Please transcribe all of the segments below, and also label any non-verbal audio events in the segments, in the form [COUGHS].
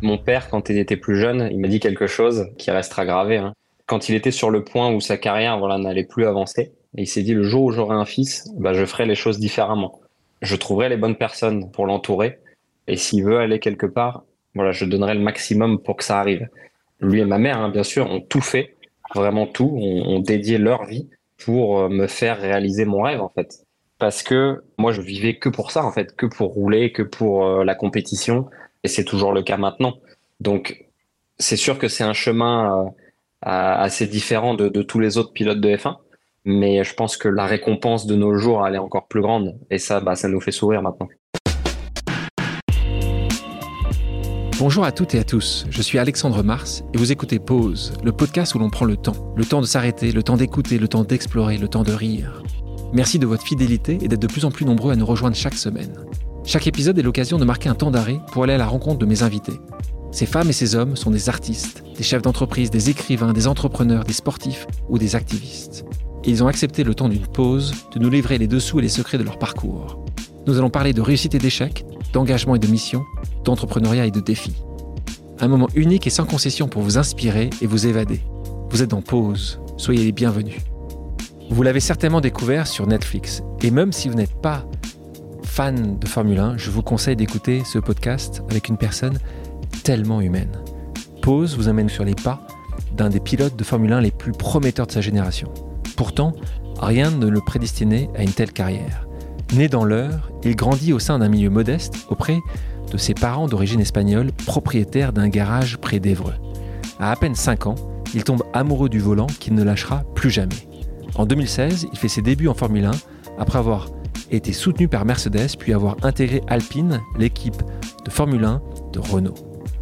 Mon père, quand il était plus jeune, il m'a dit quelque chose qui restera gravé. Hein. Quand il était sur le point où sa carrière voilà, n'allait plus avancer, il s'est dit le jour où j'aurai un fils, bah, je ferai les choses différemment. Je trouverai les bonnes personnes pour l'entourer. Et s'il veut aller quelque part, voilà, je donnerai le maximum pour que ça arrive. Lui et ma mère, hein, bien sûr, ont tout fait, vraiment tout, ont, ont dédié leur vie pour euh, me faire réaliser mon rêve, en fait. Parce que moi, je vivais que pour ça, en fait, que pour rouler, que pour euh, la compétition. Et c'est toujours le cas maintenant. Donc, c'est sûr que c'est un chemin euh, assez différent de, tous les autres pilotes de F1 mais je pense que la récompense de nos jours, elle est encore plus grande. Et ça, bah, ça nous fait sourire maintenant. Bonjour à toutes et à tous, je suis Alexandre Mars et vous écoutez Pause, le podcast où l'on prend le temps. Le temps de s'arrêter, le temps d'écouter, le temps d'explorer, le temps de rire. Merci de votre fidélité et d'être de plus en plus nombreux à nous rejoindre chaque semaine. Chaque épisode est l'occasion de marquer un temps d'arrêt pour aller à la rencontre de mes invités. Ces femmes et ces hommes sont des artistes, des chefs d'entreprise, des écrivains, des entrepreneurs, des sportifs ou des activistes ils ont accepté le temps d'une pause de nous livrer les dessous et les secrets de leur parcours. Nous allons parler de réussite et d'échec, d'engagement et de mission, d'entrepreneuriat et de défis. Un moment unique et sans concession pour vous inspirer et vous évader. Vous êtes en pause, soyez les bienvenus. Vous l'avez certainement découvert sur Netflix, et même si vous n'êtes pas fan de Formule 1, je vous conseille d'écouter ce podcast avec une personne tellement humaine. Pause vous amène sur les pas d'un des pilotes de Formule 1 les plus prometteurs de sa génération. Pourtant, rien ne le prédestinait à une telle carrière. Né dans l'heure, il grandit au sein d'un milieu modeste auprès de ses parents d'origine espagnole, propriétaires d'un garage près d'Evreux. À à peine 5 ans, il tombe amoureux du volant qu'il ne lâchera plus jamais. En 2016, il fait ses débuts en Formule 1 après avoir été soutenu par Mercedes puis avoir intégré Alpine, l'équipe de Formule 1 de Renault.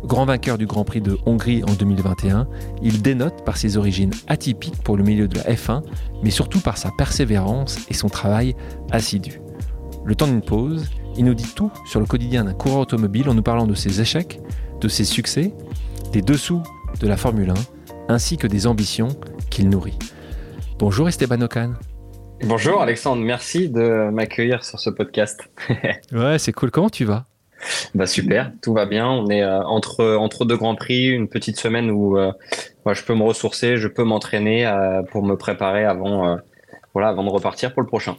Grand vainqueur du Grand Prix de Hongrie en 2021, il dénote par ses origines atypiques pour le milieu de la F1, mais surtout par sa persévérance et son travail assidu. Le temps d'une pause, il nous dit tout sur le quotidien d'un coureur automobile en nous parlant de ses échecs, de ses succès, des dessous de la Formule 1, ainsi que des ambitions qu'il nourrit. Bonjour Esteban Ocon. Bonjour Alexandre, merci de m'accueillir sur ce podcast. [LAUGHS] ouais, c'est cool. Comment tu vas? Bah super, tout va bien. On est euh, entre entre deux grands prix, une petite semaine où euh, je peux me ressourcer, je peux m'entraîner euh, pour me préparer avant voilà avant de repartir pour le prochain.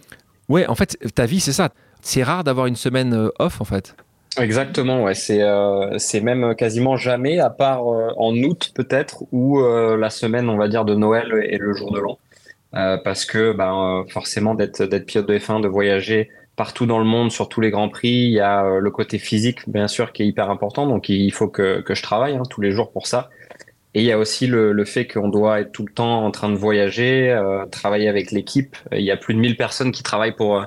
Ouais, en fait, ta vie c'est ça. C'est rare d'avoir une semaine off en fait. Exactement, ouais. C'est c'est même quasiment jamais, à part en août peut-être, ou la semaine, on va dire, de Noël et le jour de l'an. Parce que ben, forcément d'être d'être pilote de F1, de voyager partout dans le monde sur tous les grands prix. Il y a euh, le côté physique, bien sûr, qui est hyper important. Donc, il faut que, que je travaille hein, tous les jours pour ça. Et il y a aussi le, le fait qu'on doit être tout le temps en train de voyager, euh, travailler avec l'équipe. Il y a plus de 1000 personnes qui travaillent pour,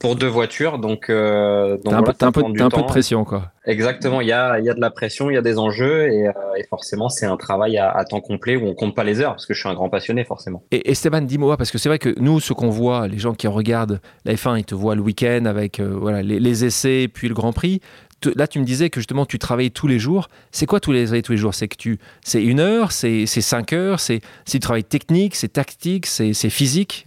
pour deux voitures. Donc, euh, donc un, peu, un, peu, un peu de pression, quoi. Exactement. Il y a, y a de la pression, il y a des enjeux et, euh, et forcément, c'est un travail à, à, temps complet où on compte pas les heures parce que je suis un grand passionné, forcément. Et Esteban, dis-moi, parce que c'est vrai que nous, ce qu'on voit, les gens qui regardent la F1, ils te voient le week-end avec euh, voilà, les, les, essais puis le Grand Prix. Là, tu me disais que justement, tu travailles tous les jours. C'est quoi tous les, tous les jours? C'est que tu, c'est une heure, c'est cinq heures, c'est du travail technique, c'est tactique, c'est physique?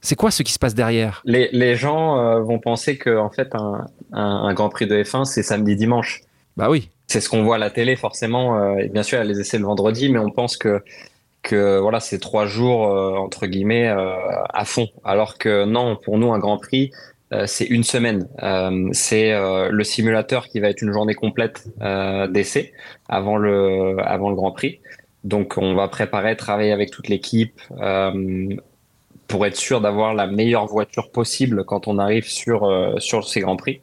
C'est quoi ce qui se passe derrière? Les, les, gens euh, vont penser que en fait un, un, un Grand Prix de F1 c'est samedi dimanche. Bah oui. C'est ce qu'on voit à la télé forcément. Euh, et bien sûr, il y a les essais le vendredi, mais on pense que que voilà c'est trois jours euh, entre guillemets à fond. Alors que non, pour nous un Grand Prix c'est une semaine. c'est le simulateur qui va être une journée complète d'essai avant le avant le Grand Prix. Donc on va préparer, travailler avec toute l'équipe, pour être sûr d'avoir la meilleure voiture possible quand on arrive sur, euh, sur ces Grands Prix.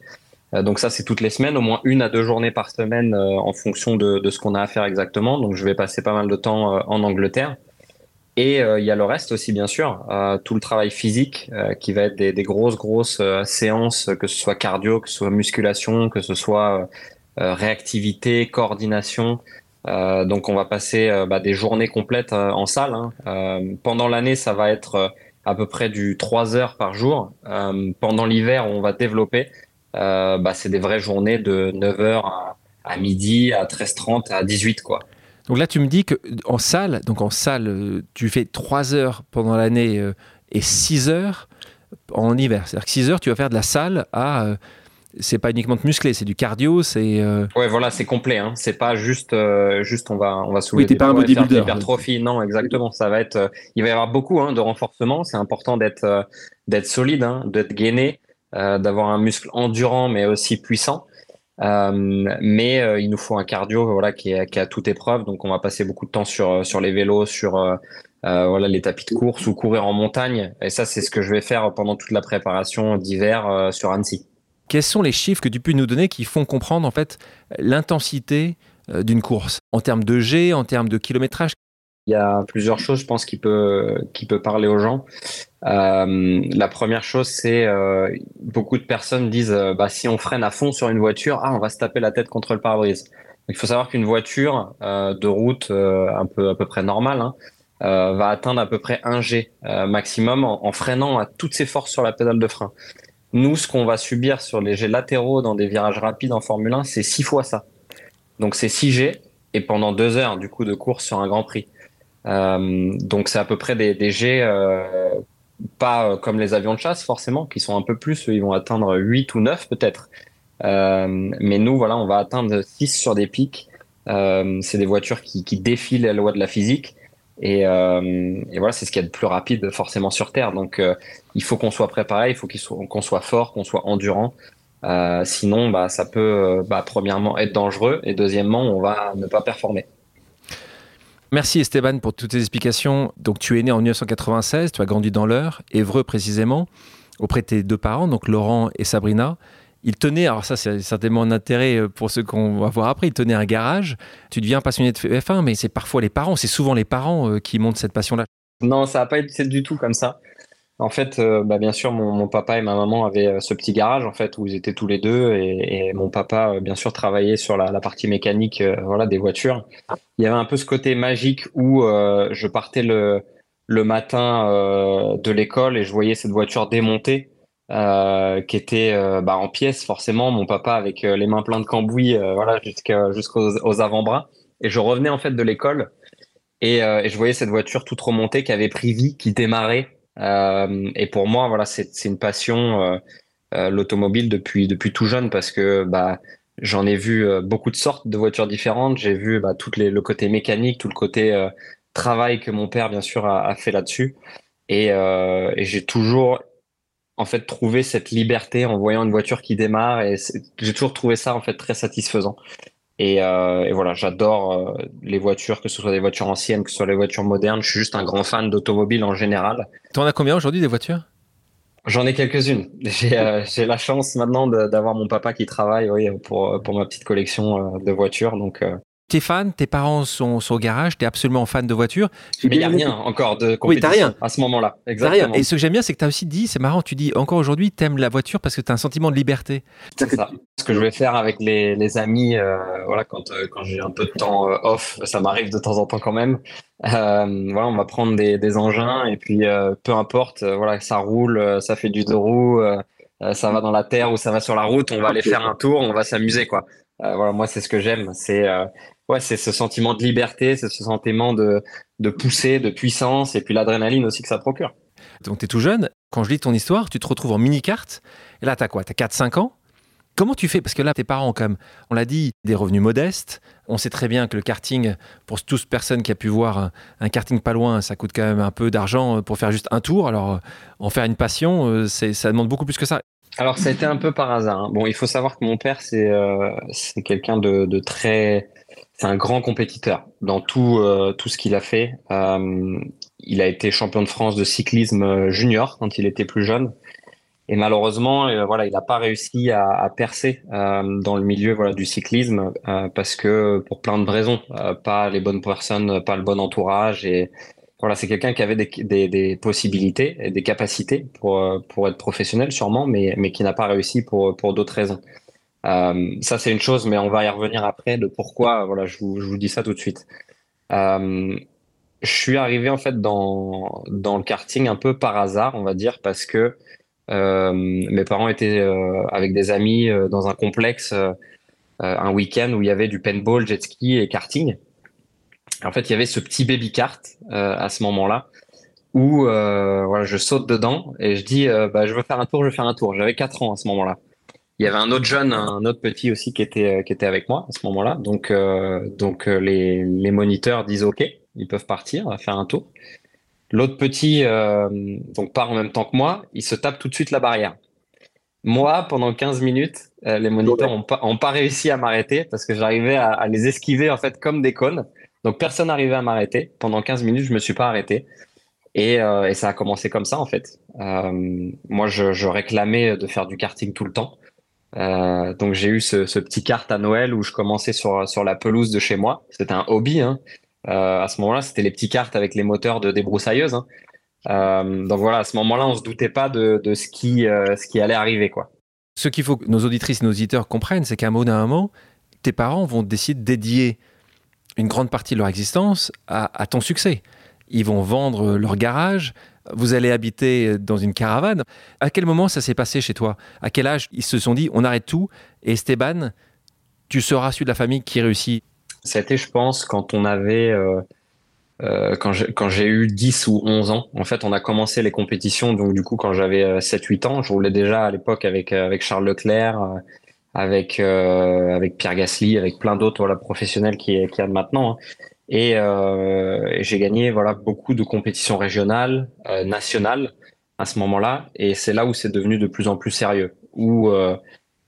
Euh, donc ça, c'est toutes les semaines, au moins une à deux journées par semaine euh, en fonction de, de ce qu'on a à faire exactement. Donc je vais passer pas mal de temps en Angleterre. Et il y a le reste aussi, bien sûr, tout le travail physique qui va être des, des grosses, grosses séances, que ce soit cardio, que ce soit musculation, que ce soit réactivité, coordination. donc on va passer bah, des journées complètes en salle. Hein. pendant l'année, ça va être à peu près du 3 heures par jour. Euh, pendant l'hiver, on va développer. Euh, bah, c'est des vraies journées de 9 heures à, à midi, à 13h30, à 18 quoi. Donc là, tu me dis que en salle, donc en salle, euh, tu fais 3 heures pendant l'année et 6 heures en hiver. C'est-à-dire que 6 heures, tu vas faire de la salle à c'est pas uniquement de muscler, c'est du cardio, c'est. Euh... Ouais, voilà, c'est complet. Hein. C'est pas juste, euh, juste on va, on va soulever. Oui, t'es pas un bodybuilder. Hypertrophie, non, exactement. Ça va être, euh, il va y avoir beaucoup hein, de renforcement. C'est important d'être, euh, d'être solide, hein, d'être gainé, d'avoir un muscle endurant mais aussi puissant. mais il nous faut un cardio, voilà, qui est, qui est à toute épreuve. Donc, on va passer beaucoup de temps sur, sur les vélos, sur voilà les tapis de course ou courir en montagne. Et ça, c'est ce que je vais faire pendant toute la préparation d'hiver sur Annecy. Quels sont les chiffres que tu peux nous donner qui font comprendre en fait l'intensité euh, d'une course? En termes de G, en termes de kilométrage? Il y a plusieurs choses, je pense, qui peut qui peut parler aux gens. Euh, la première chose, c'est euh, beaucoup de personnes disent bah, si on freine à fond sur une voiture, ah on va se taper la tête contre le pare-brise. Il faut savoir qu'une voiture de route un peu à peu près normale hein, va atteindre à peu près 1 G maximum en, freinant à toutes ses forces sur la pédale de frein. Nous, ce qu'on va subir sur les jets latéraux dans des virages rapides en Formule 1, c'est six fois ça. Donc c'est 6 G et pendant deux heures du coup de course sur un Grand Prix. Euh, donc c'est à peu près des, des jets euh, pas euh, comme les avions de chasse forcément, qui sont un peu plus, ils vont atteindre 8 ou 9 peut-être. Euh, mais nous, voilà, on va atteindre 6 sur des pics. C'est des voitures qui, qui défient les lois de la physique. Et, euh, et, voilà, c'est ce qu'il y a de plus rapide forcément sur Terre. Donc, euh, il faut qu'on soit préparé, il faut qu'on soit, fort, qu'on soit endurant. Euh, sinon, bah, ça peut, bah, premièrement, être dangereux et deuxièmement, on va ne pas performer. Merci Esteban pour toutes tes explications. Donc, tu es né en 1996, tu as grandi dans l'Eure, Évreux précisément, auprès de tes deux parents, donc Laurent et Sabrina il tenait, alors ça c'est certainement un intérêt euh, pour ceux qu'on va voir après, il tenait un garage. Tu deviens passionné de F1, mais c'est parfois les parents, c'est souvent les parents euh, qui montent cette passion-là. Non, ça n'a pas été du tout comme ça. En fait, euh, bah bien sûr, mon, papa et ma maman avaient ce petit garage en fait où ils étaient tous les deux et, mon papa, bien sûr, travaillait sur la, partie mécanique, voilà, des voitures. Il y avait un peu ce côté magique où je partais le matin de l'école et je voyais cette voiture démontée euh, qui était euh, bah, en pièces forcément mon papa avec euh, les mains pleines de cambouis euh, voilà jusqu'aux aux avant-bras. Et je revenais en fait de l'école. Et, et, je voyais cette voiture toute remontée qui avait pris vie qui démarrait. Et pour moi voilà c'est une passion l'automobile depuis depuis tout jeune parce que bah j'en ai vu beaucoup de sortes de voitures différentes. J'ai vu bah, toutes les le côté mécanique tout le côté travail que mon père bien sûr a, a fait là-dessus. Et, et j'ai toujours en fait trouver cette liberté en voyant une voiture qui démarre et j'ai toujours trouvé ça en fait très satisfaisant. Et, euh, et voilà, j'adore euh, les voitures, que ce soit des voitures anciennes, que ce soit les voitures modernes. Je suis juste un grand fan d'automobile en général. Tu en as combien aujourd'hui des voitures? J'en ai quelques-unes. J'ai euh, la chance maintenant d'avoir mon papa qui travaille oui, pour, pour ma petite collection euh, de voitures. Donc, euh, T'es fan, tes parents sont, sont au garage, t'es absolument fan de voiture. Mais il n'y a rien encore de compétition oui, rien. à ce moment-là. Exactement. Rien. Et ce que j'aime bien, c'est que tu as aussi dit, c'est marrant, tu dis encore aujourd'hui, t'aimes la voiture parce que tu as un sentiment de liberté. C'est ça. Ce que je vais faire avec les, les amis, euh, voilà, quand, euh, quand j'ai un peu de temps euh, off, ça m'arrive de temps en temps quand même. Voilà, on va prendre des, des engins et puis peu importe, voilà, ça roule, ça fait du deux roues, ça va dans la terre ou ça va sur la route, on va aller faire un tour, on va s'amuser quoi. voilà, moi c'est ce que j'aime, c'est ouais, c'est ce sentiment de liberté, c'est ce sentiment de, de pousser, de puissance, et puis l'adrénaline aussi que ça procure. Donc tu es tout jeune, quand je lis ton histoire, tu te retrouves en mini-carte, et là tu as quoi? Tu as 4-5 ans? Comment tu fais? Parce que là, tes parents, quand même, on l'a dit, des revenus modestes. On sait très bien que le karting, pour toute personne qui a pu voir un, un, karting pas loin, ça coûte quand même un peu d'argent pour faire juste un tour. Alors, en faire une passion, euh, ça demande beaucoup plus que ça. Alors, ça a été un peu par hasard. Hein. Bon, il faut savoir que mon père, c'est euh, quelqu'un de, de, très c'est un grand compétiteur dans tout euh, tout ce qu'il a fait. Euh, il a été champion de France de cyclisme euh, junior quand il était plus jeune. Et malheureusement, euh, voilà, il n'a pas réussi à, à percer euh, dans le milieu voilà du cyclisme parce que pour plein de raisons, pas les bonnes personnes, pas le bon entourage et voilà, c'est quelqu'un qui avait des, des, des, possibilités et des capacités pour pour être professionnel sûrement, mais mais qui n'a pas réussi pour pour d'autres raisons. Euh, ça, c'est une chose, mais on va y revenir après de pourquoi. Voilà, je vous, je vous dis ça tout de suite. Euh, je suis arrivé en fait dans dans le karting un peu par hasard, on va dire, parce que euh, mes parents étaient euh, avec des amis euh, dans un complexe un week-end où il y avait du paintball, jet ski et karting. En fait, il y avait ce petit baby kart à ce moment-là où voilà, je saute dedans et je dis bah, je veux faire un tour, je veux faire un tour. J'avais quatre ans à ce moment-là. Il y avait un autre jeune, un autre petit aussi qui était qui était avec moi à ce moment-là. Donc donc les les moniteurs disent OK, ils peuvent partir, faire un tour. L'autre petit donc part en même temps que moi, il se tape tout de suite la barrière. Moi, pendant 15 minutes, les moniteurs n'ont pas, ont pas réussi à m'arrêter parce que j'arrivais à, à, les esquiver en fait comme des cônes. Donc personne n'arrivait à m'arrêter. Pendant 15 minutes, je me suis pas arrêté. Et, euh, et, ça a commencé comme ça en fait. Euh, moi, je, je, réclamais de faire du karting tout le temps. Euh, donc j'ai eu ce, petit kart à Noël où je commençais sur la pelouse de chez moi. C'était un hobby. Hein. Euh, à ce moment-là, c'était les petits karts avec les moteurs de débroussailleuse. Hein. Euh, donc voilà, à ce moment-là, on se doutait pas de, ce qui allait arriver quoi. Ce qu'il faut que nos auditrices et nos auditeurs comprennent, c'est qu'à un moment, tes parents vont décider de dédier une grande partie de leur existence à ton succès ils vont vendre leur garage, vous allez habiter dans une caravane. À quel moment ça s'est passé chez toi? À quel âge ils se sont dit on arrête tout et Esteban, tu seras celui de la famille qui réussit? C'était, je pense, quand on avait. Euh, euh, quand j'ai eu 10 ou 11 ans, en fait, on a commencé les compétitions. Donc, du coup, quand j'avais 7-8 ans, je roulais déjà à l'époque avec, euh, avec Charles Leclerc, euh, avec, euh, avec Pierre Gasly, avec plein d'autres voilà, professionnels qui, qui a maintenant. Hein. Et, euh, j'ai gagné voilà beaucoup de compétitions régionales, euh, nationales à ce moment-là. Et c'est là où c'est devenu de plus en plus sérieux, où euh,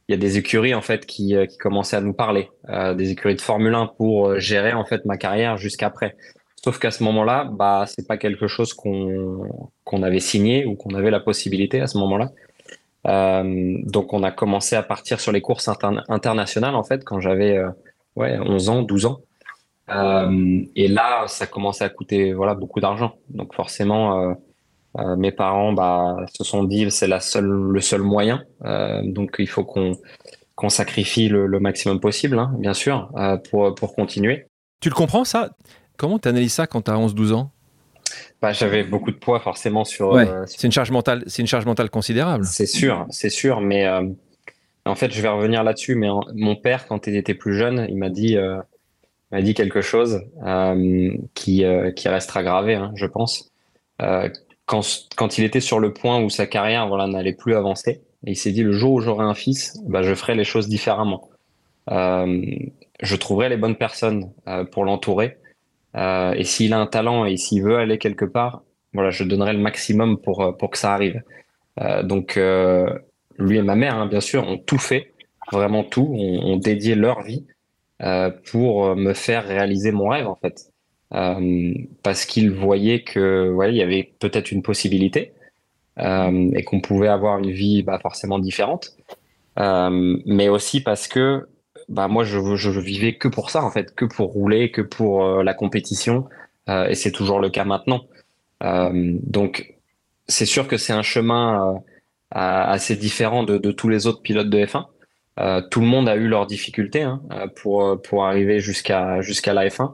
il y a des écuries en fait qui, commençaient à nous parler, des écuries de Formule 1 pour gérer en fait ma carrière jusqu'après. Sauf qu'à ce moment-là, bah c'est pas quelque chose qu'on qu'on avait signé ou qu'on avait la possibilité à ce moment-là. Donc on a commencé à partir sur les courses internationales en fait quand j'avais ouais 11 ans, 12 ans. Euh, et là, ça commençait à coûter voilà beaucoup d'argent. Donc forcément, euh, euh, mes parents bah, se sont dit c'est la seule le seul moyen. Donc il faut qu'on qu'on sacrifie le, le, maximum possible, hein, bien sûr, pour pour continuer. Tu le comprends ça? Comment tu analyses ça quand tu as 11-12 ans? Bah, j'avais beaucoup de poids forcément sur. Ouais, sur... C'est une charge mentale, c'est une charge mentale considérable. C'est sûr, c'est sûr, mais en fait, je vais revenir là-dessus. Mais en, mon père, quand il était plus jeune, il m'a dit m'a dit quelque chose euh, qui, euh, qui restera gravé, hein, je pense. Euh, quand, quand il était sur le point où sa carrière voilà, n'allait plus avancer, il s'est dit le jour où j'aurai un fils, bah, je ferai les choses différemment. Euh, je trouverai les bonnes personnes euh, pour l'entourer. Euh, et s'il a un talent et s'il veut aller quelque part, voilà, je donnerai le maximum pour, pour que ça arrive. donc, lui et ma mère, hein, bien sûr, ont tout fait, vraiment tout, ont, ont dédié leur vie pour me faire réaliser mon rêve en fait, euh, parce qu'il voyait que ouais, il y avait peut-être une possibilité euh, et qu'on pouvait avoir une vie bah, forcément différente, mais aussi parce que bah moi je, je vivais que pour ça en fait, que pour rouler, que pour la compétition, et c'est toujours le cas maintenant. donc c'est sûr que c'est un chemin assez différent de, de tous les autres pilotes de F1. Euh, tout le monde a eu leurs difficultés hein, euh, pour, euh, pour arriver jusqu'à jusqu'à la F1.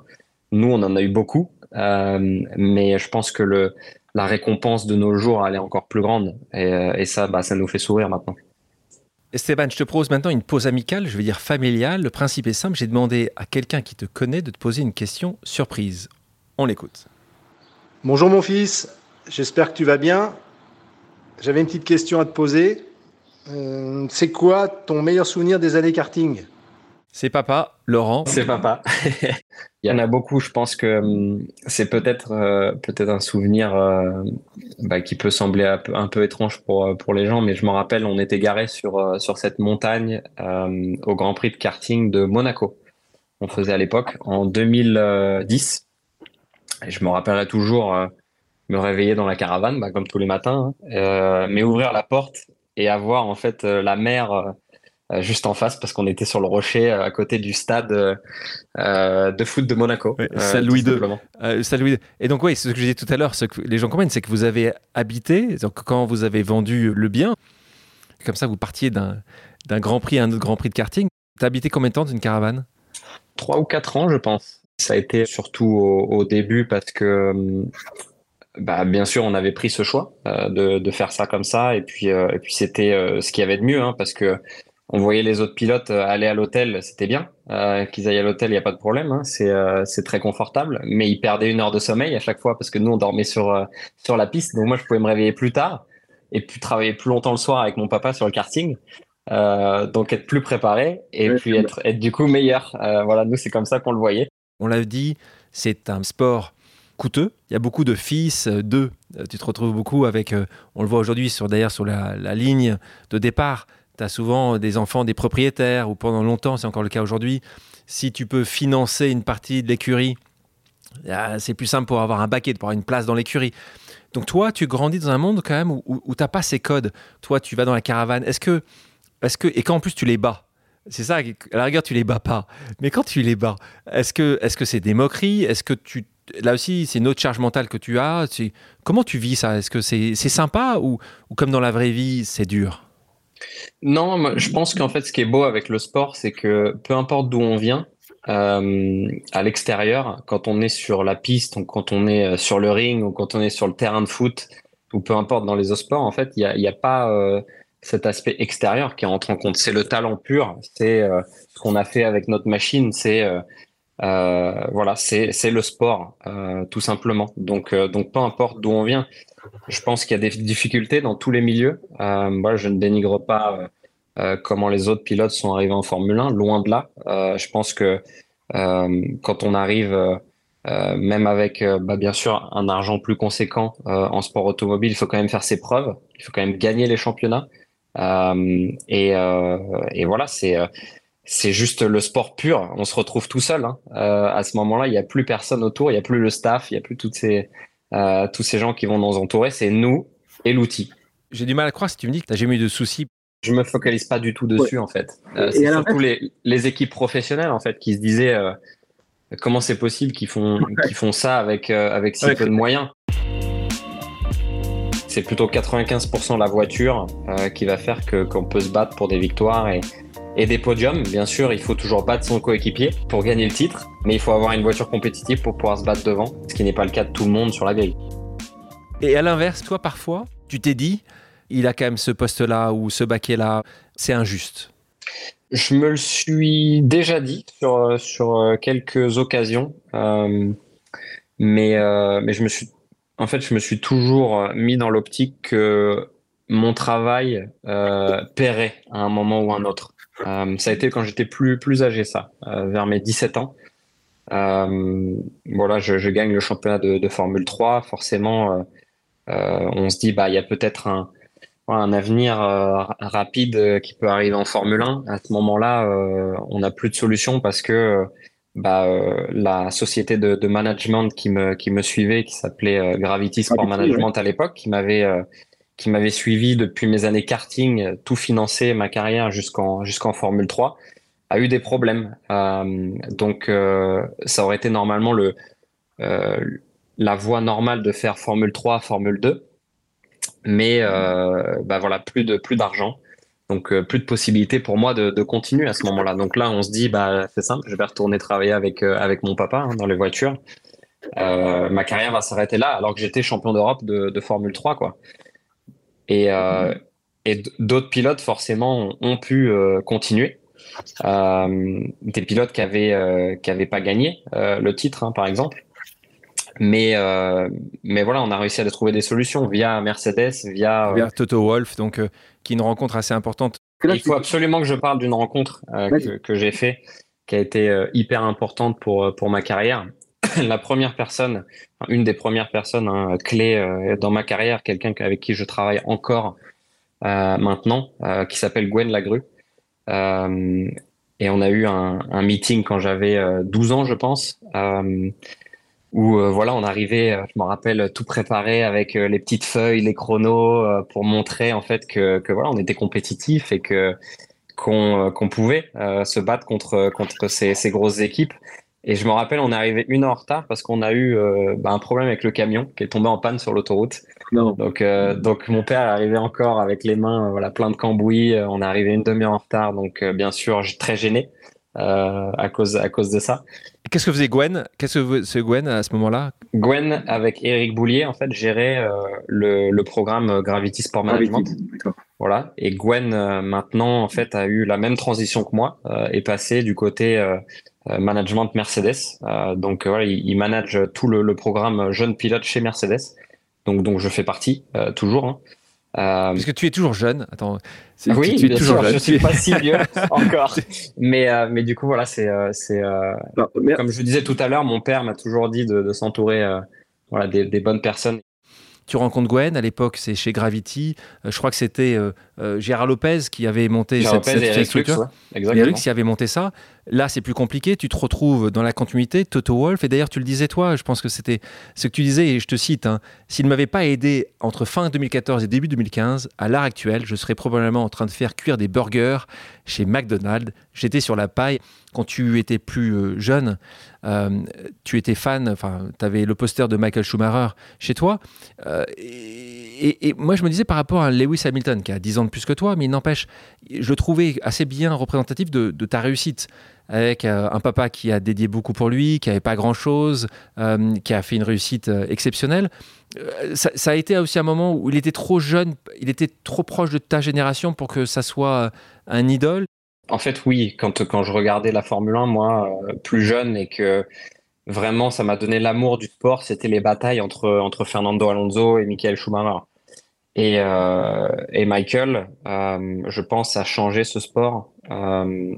Nous, on en a eu beaucoup, euh, mais je pense que le, la récompense de nos jours, elle est encore plus grande. Et, et ça, bah, ça nous fait sourire maintenant. Esteban, je te propose maintenant une pause amicale, je vais dire familiale. Le principe est simple, j'ai demandé à quelqu'un qui te connaît de te poser une question surprise. On l'écoute. Bonjour mon fils, j'espère que tu vas bien. J'avais une petite question à te poser. Euh, c'est quoi ton meilleur souvenir des années karting? C'est papa, Laurent. C'est papa. [LAUGHS] Il y en a beaucoup. Je pense que hum, c'est peut-être euh, peut-être un souvenir euh, bah, qui peut sembler un peu, un peu, étrange pour pour les gens, mais je me rappelle, on était garé sur sur cette montagne euh, au Grand Prix de karting de Monaco. On faisait à l'époque en 2010. Et je me rappellerai toujours me réveiller dans la caravane, bah, comme tous les matins, hein, mais ouvrir la porte et avoir en fait euh, la mer euh, juste en face parce qu'on était sur le rocher euh, à côté du stade de foot de Monaco. Ouais, Saint Louis II. Saint Louis Et donc oui, ce que je disais tout à l'heure, ce que les gens comprennent, c'est que vous avez habité, donc quand vous avez vendu le bien, comme ça vous partiez d'un Grand Prix à un autre Grand Prix de karting. Tu as habité combien de temps dans une caravane? Trois ou quatre ans, je pense. Ça a été surtout au, au début parce que bah, bien sûr, on avait pris ce choix euh, de, de, faire ça comme ça, et puis euh, et puis c'était euh, ce qu'il y avait de mieux, hein, parce que on voyait les autres pilotes aller à l'hôtel, c'était bien euh, qu'ils aillent à l'hôtel, il y a pas de problème, hein, c'est c'est très confortable, mais ils perdaient une heure de sommeil à chaque fois parce que nous on dormait sur sur la piste, donc moi je pouvais me réveiller plus tard et puis travailler plus longtemps le soir avec mon papa sur le karting. donc être plus préparé et puis être, être du coup meilleur. voilà, nous c'est comme ça qu'on le voyait. On l'a dit, c'est un sport coûteux. Il y a beaucoup de fils d'eux. Tu te retrouves beaucoup avec, on le voit aujourd'hui sur d'ailleurs sur la, ligne de départ. Tu as souvent des enfants des propriétaires ou pendant longtemps, c'est encore le cas aujourd'hui. Si tu peux financer une partie de l'écurie, c'est plus simple pour avoir un baquet, pour avoir une place dans l'écurie. Donc toi, tu grandis dans un monde quand même où, où, tu n'as pas ces codes. Toi, tu vas dans la caravane. Est-ce que, est que, et quand en plus tu les bats, c'est ça, à la rigueur, tu les bats pas. Mais quand tu les bats, est-ce que est-ce que c'est des moqueries? Est-ce que tu là aussi, c'est une autre charge mentale que tu as. Comment tu vis ça? Est-ce que c'est sympa ou, ou, comme dans la vraie vie, c'est dur? Non, je pense qu'en fait, ce qui est beau avec le sport, c'est que peu importe d'où on vient, euh, à l'extérieur, quand on est sur la piste, quand on est euh, sur le ring ou quand on est sur le terrain de foot, ou peu importe dans les autres sports, en fait, il n'y a, pas euh, cet aspect extérieur qui entre en compte. C'est le talent pur, c'est ce qu'on a fait avec notre machine, c'est voilà, c'est le sport, tout simplement. Donc, donc peu importe d'où on vient, je pense qu'il y a des difficultés dans tous les milieux. moi, je ne dénigre pas euh, comment les autres pilotes sont arrivés en Formule 1, loin de là. Euh, je pense que euh, quand on arrive, même avec bah, bien sûr un argent plus conséquent en sport automobile, il faut quand même faire ses preuves, il faut quand même gagner les championnats. Et, voilà, c'est c'est juste le sport pur. On se retrouve tout seul. Hein. à ce moment-là, il n'y a plus personne autour, il n'y a plus le staff, il n'y a plus toutes ces, tous ces gens qui vont nous entourer. C'est nous et l'outil. J'ai du mal à croire si tu me dis que tu n'as jamais eu de soucis je me focalise pas du tout dessus en fait. Euh, c'est surtout les, les, équipes professionnelles en fait qui se disaient euh, comment c'est possible qu'ils font qu'ils font ça avec euh, avec si peu de moyens. C'est plutôt 95% la voiture qui va faire que qu'on peut se battre pour des victoires et, et des podiums. Bien sûr, il faut toujours battre son coéquipier pour gagner le titre, mais il faut avoir une voiture compétitive pour pouvoir se battre devant, ce qui n'est pas le cas de tout le monde sur la grille. Et à l'inverse, toi parfois, tu t'es dit il a quand même ce poste-là ou ce baquet-là. C'est injuste. Je me le suis déjà dit sur, sur euh, quelques occasions, euh, mais, euh, mais je me suis, en fait, je me suis toujours mis dans l'optique que mon travail paierait à un moment ou un autre. Ça a été quand j'étais plus, plus âgé, ça, vers mes 17 ans. voilà, je, gagne le championnat de, de Formule 3. Forcément, on se dit, bah, il y a peut-être un, un avenir euh, rapide euh, qui peut arriver en Formule 1. À ce moment-là, euh, on n'a plus de solution parce que bah, la société de, de, management qui me, qui me suivait, qui s'appelait Gravity Sport Management à l'époque, qui m'avait qui m'avait suivi depuis mes années karting, tout financé ma carrière jusqu'en jusqu'en Formule 3, a eu des problèmes. donc ça aurait été normalement le la voie normale de faire Formule 3, Formule 2 mais euh, bah voilà, plus de plus d'argent. Donc euh, plus de possibilités pour moi de, de continuer à ce moment-là. Donc là, on se dit, bah c'est simple, je vais retourner travailler avec euh, avec mon papa hein, dans les voitures. Euh, ma carrière va s'arrêter là, alors que j'étais champion d'Europe de, de, Formule 3, quoi. Et, euh, et d'autres pilotes forcément ont pu continuer. des pilotes qui avaient qui avaient pas gagné le titre, hein, par exemple. Mais, euh, mais voilà, on a réussi à trouver des solutions via Mercedes, via, euh, via Toto Wolf, donc euh, qui est une rencontre assez importante. Il faut absolument que je parle d'une rencontre que, que j'ai fait, qui a été hyper importante pour pour ma carrière. [COUGHS] La première personne, une des premières personnes hein, clés dans ma carrière, quelqu'un avec qui je travaille encore maintenant, qui s'appelle Gwen Lagru. et on a eu un, meeting quand j'avais 12 ans, je pense où euh, voilà, on arrivait, euh, je me rappelle, tout préparé avec euh, les petites feuilles, les chronos, pour montrer en fait que, voilà, on était compétitif et qu'on pouvait se battre contre ces grosses équipes. Et je me rappelle, on est arrivé une heure en retard parce qu'on a eu bah, un problème avec le camion qui est tombé en panne sur l'autoroute. Donc, donc mon père est arrivé encore avec les mains, voilà, plein de cambouis. On est arrivé une demi-heure en retard, donc bien sûr, très gêné à cause à cause de ça. Qu'est-ce que faisait Gwen? Qu'est-ce que faisait Gwen à ce moment-là? Gwen, avec Eric Boulier, en fait, gérait euh, le, le, programme Gravity Sport Management. voilà. Et Gwen, euh, maintenant, en fait, a eu la même transition que moi, euh, est passé du côté management Mercedes. donc voilà, il, manage tout le, le, programme jeune pilote chez Mercedes. Donc, donc je fais partie toujours. Hein. Parce que tu es toujours jeune. Attends. Oui, tu, es toujours jeune. Je suis pas si [LAUGHS] vieux encore. Mais, mais du coup, voilà, c'est, c'est comme je disais tout à l'heure, mon père m'a toujours dit de, de s'entourer voilà, des, des, bonnes personnes. Tu rencontres Gwen, à l'époque, c'est chez Gravity. Euh, je crois que c'était euh, euh, Gérard Lopez qui avait monté cette, cette, structure. Eric qui avait monté ça. Là, c'est plus compliqué. Tu te retrouves dans la continuité, Toto Wolf. Et d'ailleurs, tu le disais toi, je pense que c'était ce que tu disais, et je te cite hein, S'il ne m'avait pas aidé entre fin 2014 et début 2015, à l'heure actuelle, je serais probablement en train de faire cuire des burgers chez McDonald's. J'étais sur la paille. Quand tu étais plus jeune, tu étais fan, enfin, tu avais le poster de Michael Schumacher chez toi. Et, et, moi, je me disais par rapport à Lewis Hamilton, qui a 10 ans plus que toi, mais il n'empêche, je le trouvais assez bien représentatif de, ta réussite avec euh, un papa qui a dédié beaucoup pour lui, qui n'avait pas grand-chose, euh, qui a fait une réussite euh, exceptionnelle. Ça, ça, a été aussi un moment où il était trop jeune, il était trop proche de ta génération pour que ça soit un idole. En fait, oui, quand, quand je regardais la Formule 1, moi, plus jeune, et que vraiment ça m'a donné l'amour du sport, c'était les batailles entre, entre Fernando Alonso et Michael Schumacher. Et, euh, et Michael, euh, je pense, a changé ce sport euh,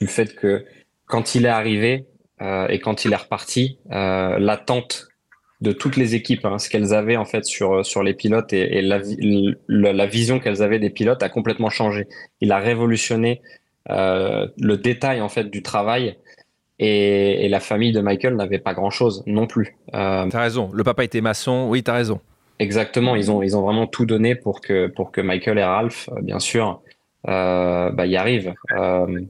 du fait que quand il est arrivé euh, et quand il est reparti, euh, l'attente de toutes les équipes, hein, ce qu'elles avaient en fait sur sur les pilotes et, la, la, vision qu'elles avaient des pilotes a complètement changé. Il a révolutionné euh, le détail en fait du travail. Et, et la famille de Michael n'avait pas grand chose non plus. Euh, t'as raison. Le papa était maçon. Oui, t'as raison. Exactement, ils ont, ils ont vraiment tout donné pour que, pour que Michael et Ralph, euh, bien sûr, euh, bah, y arrivent. Euh,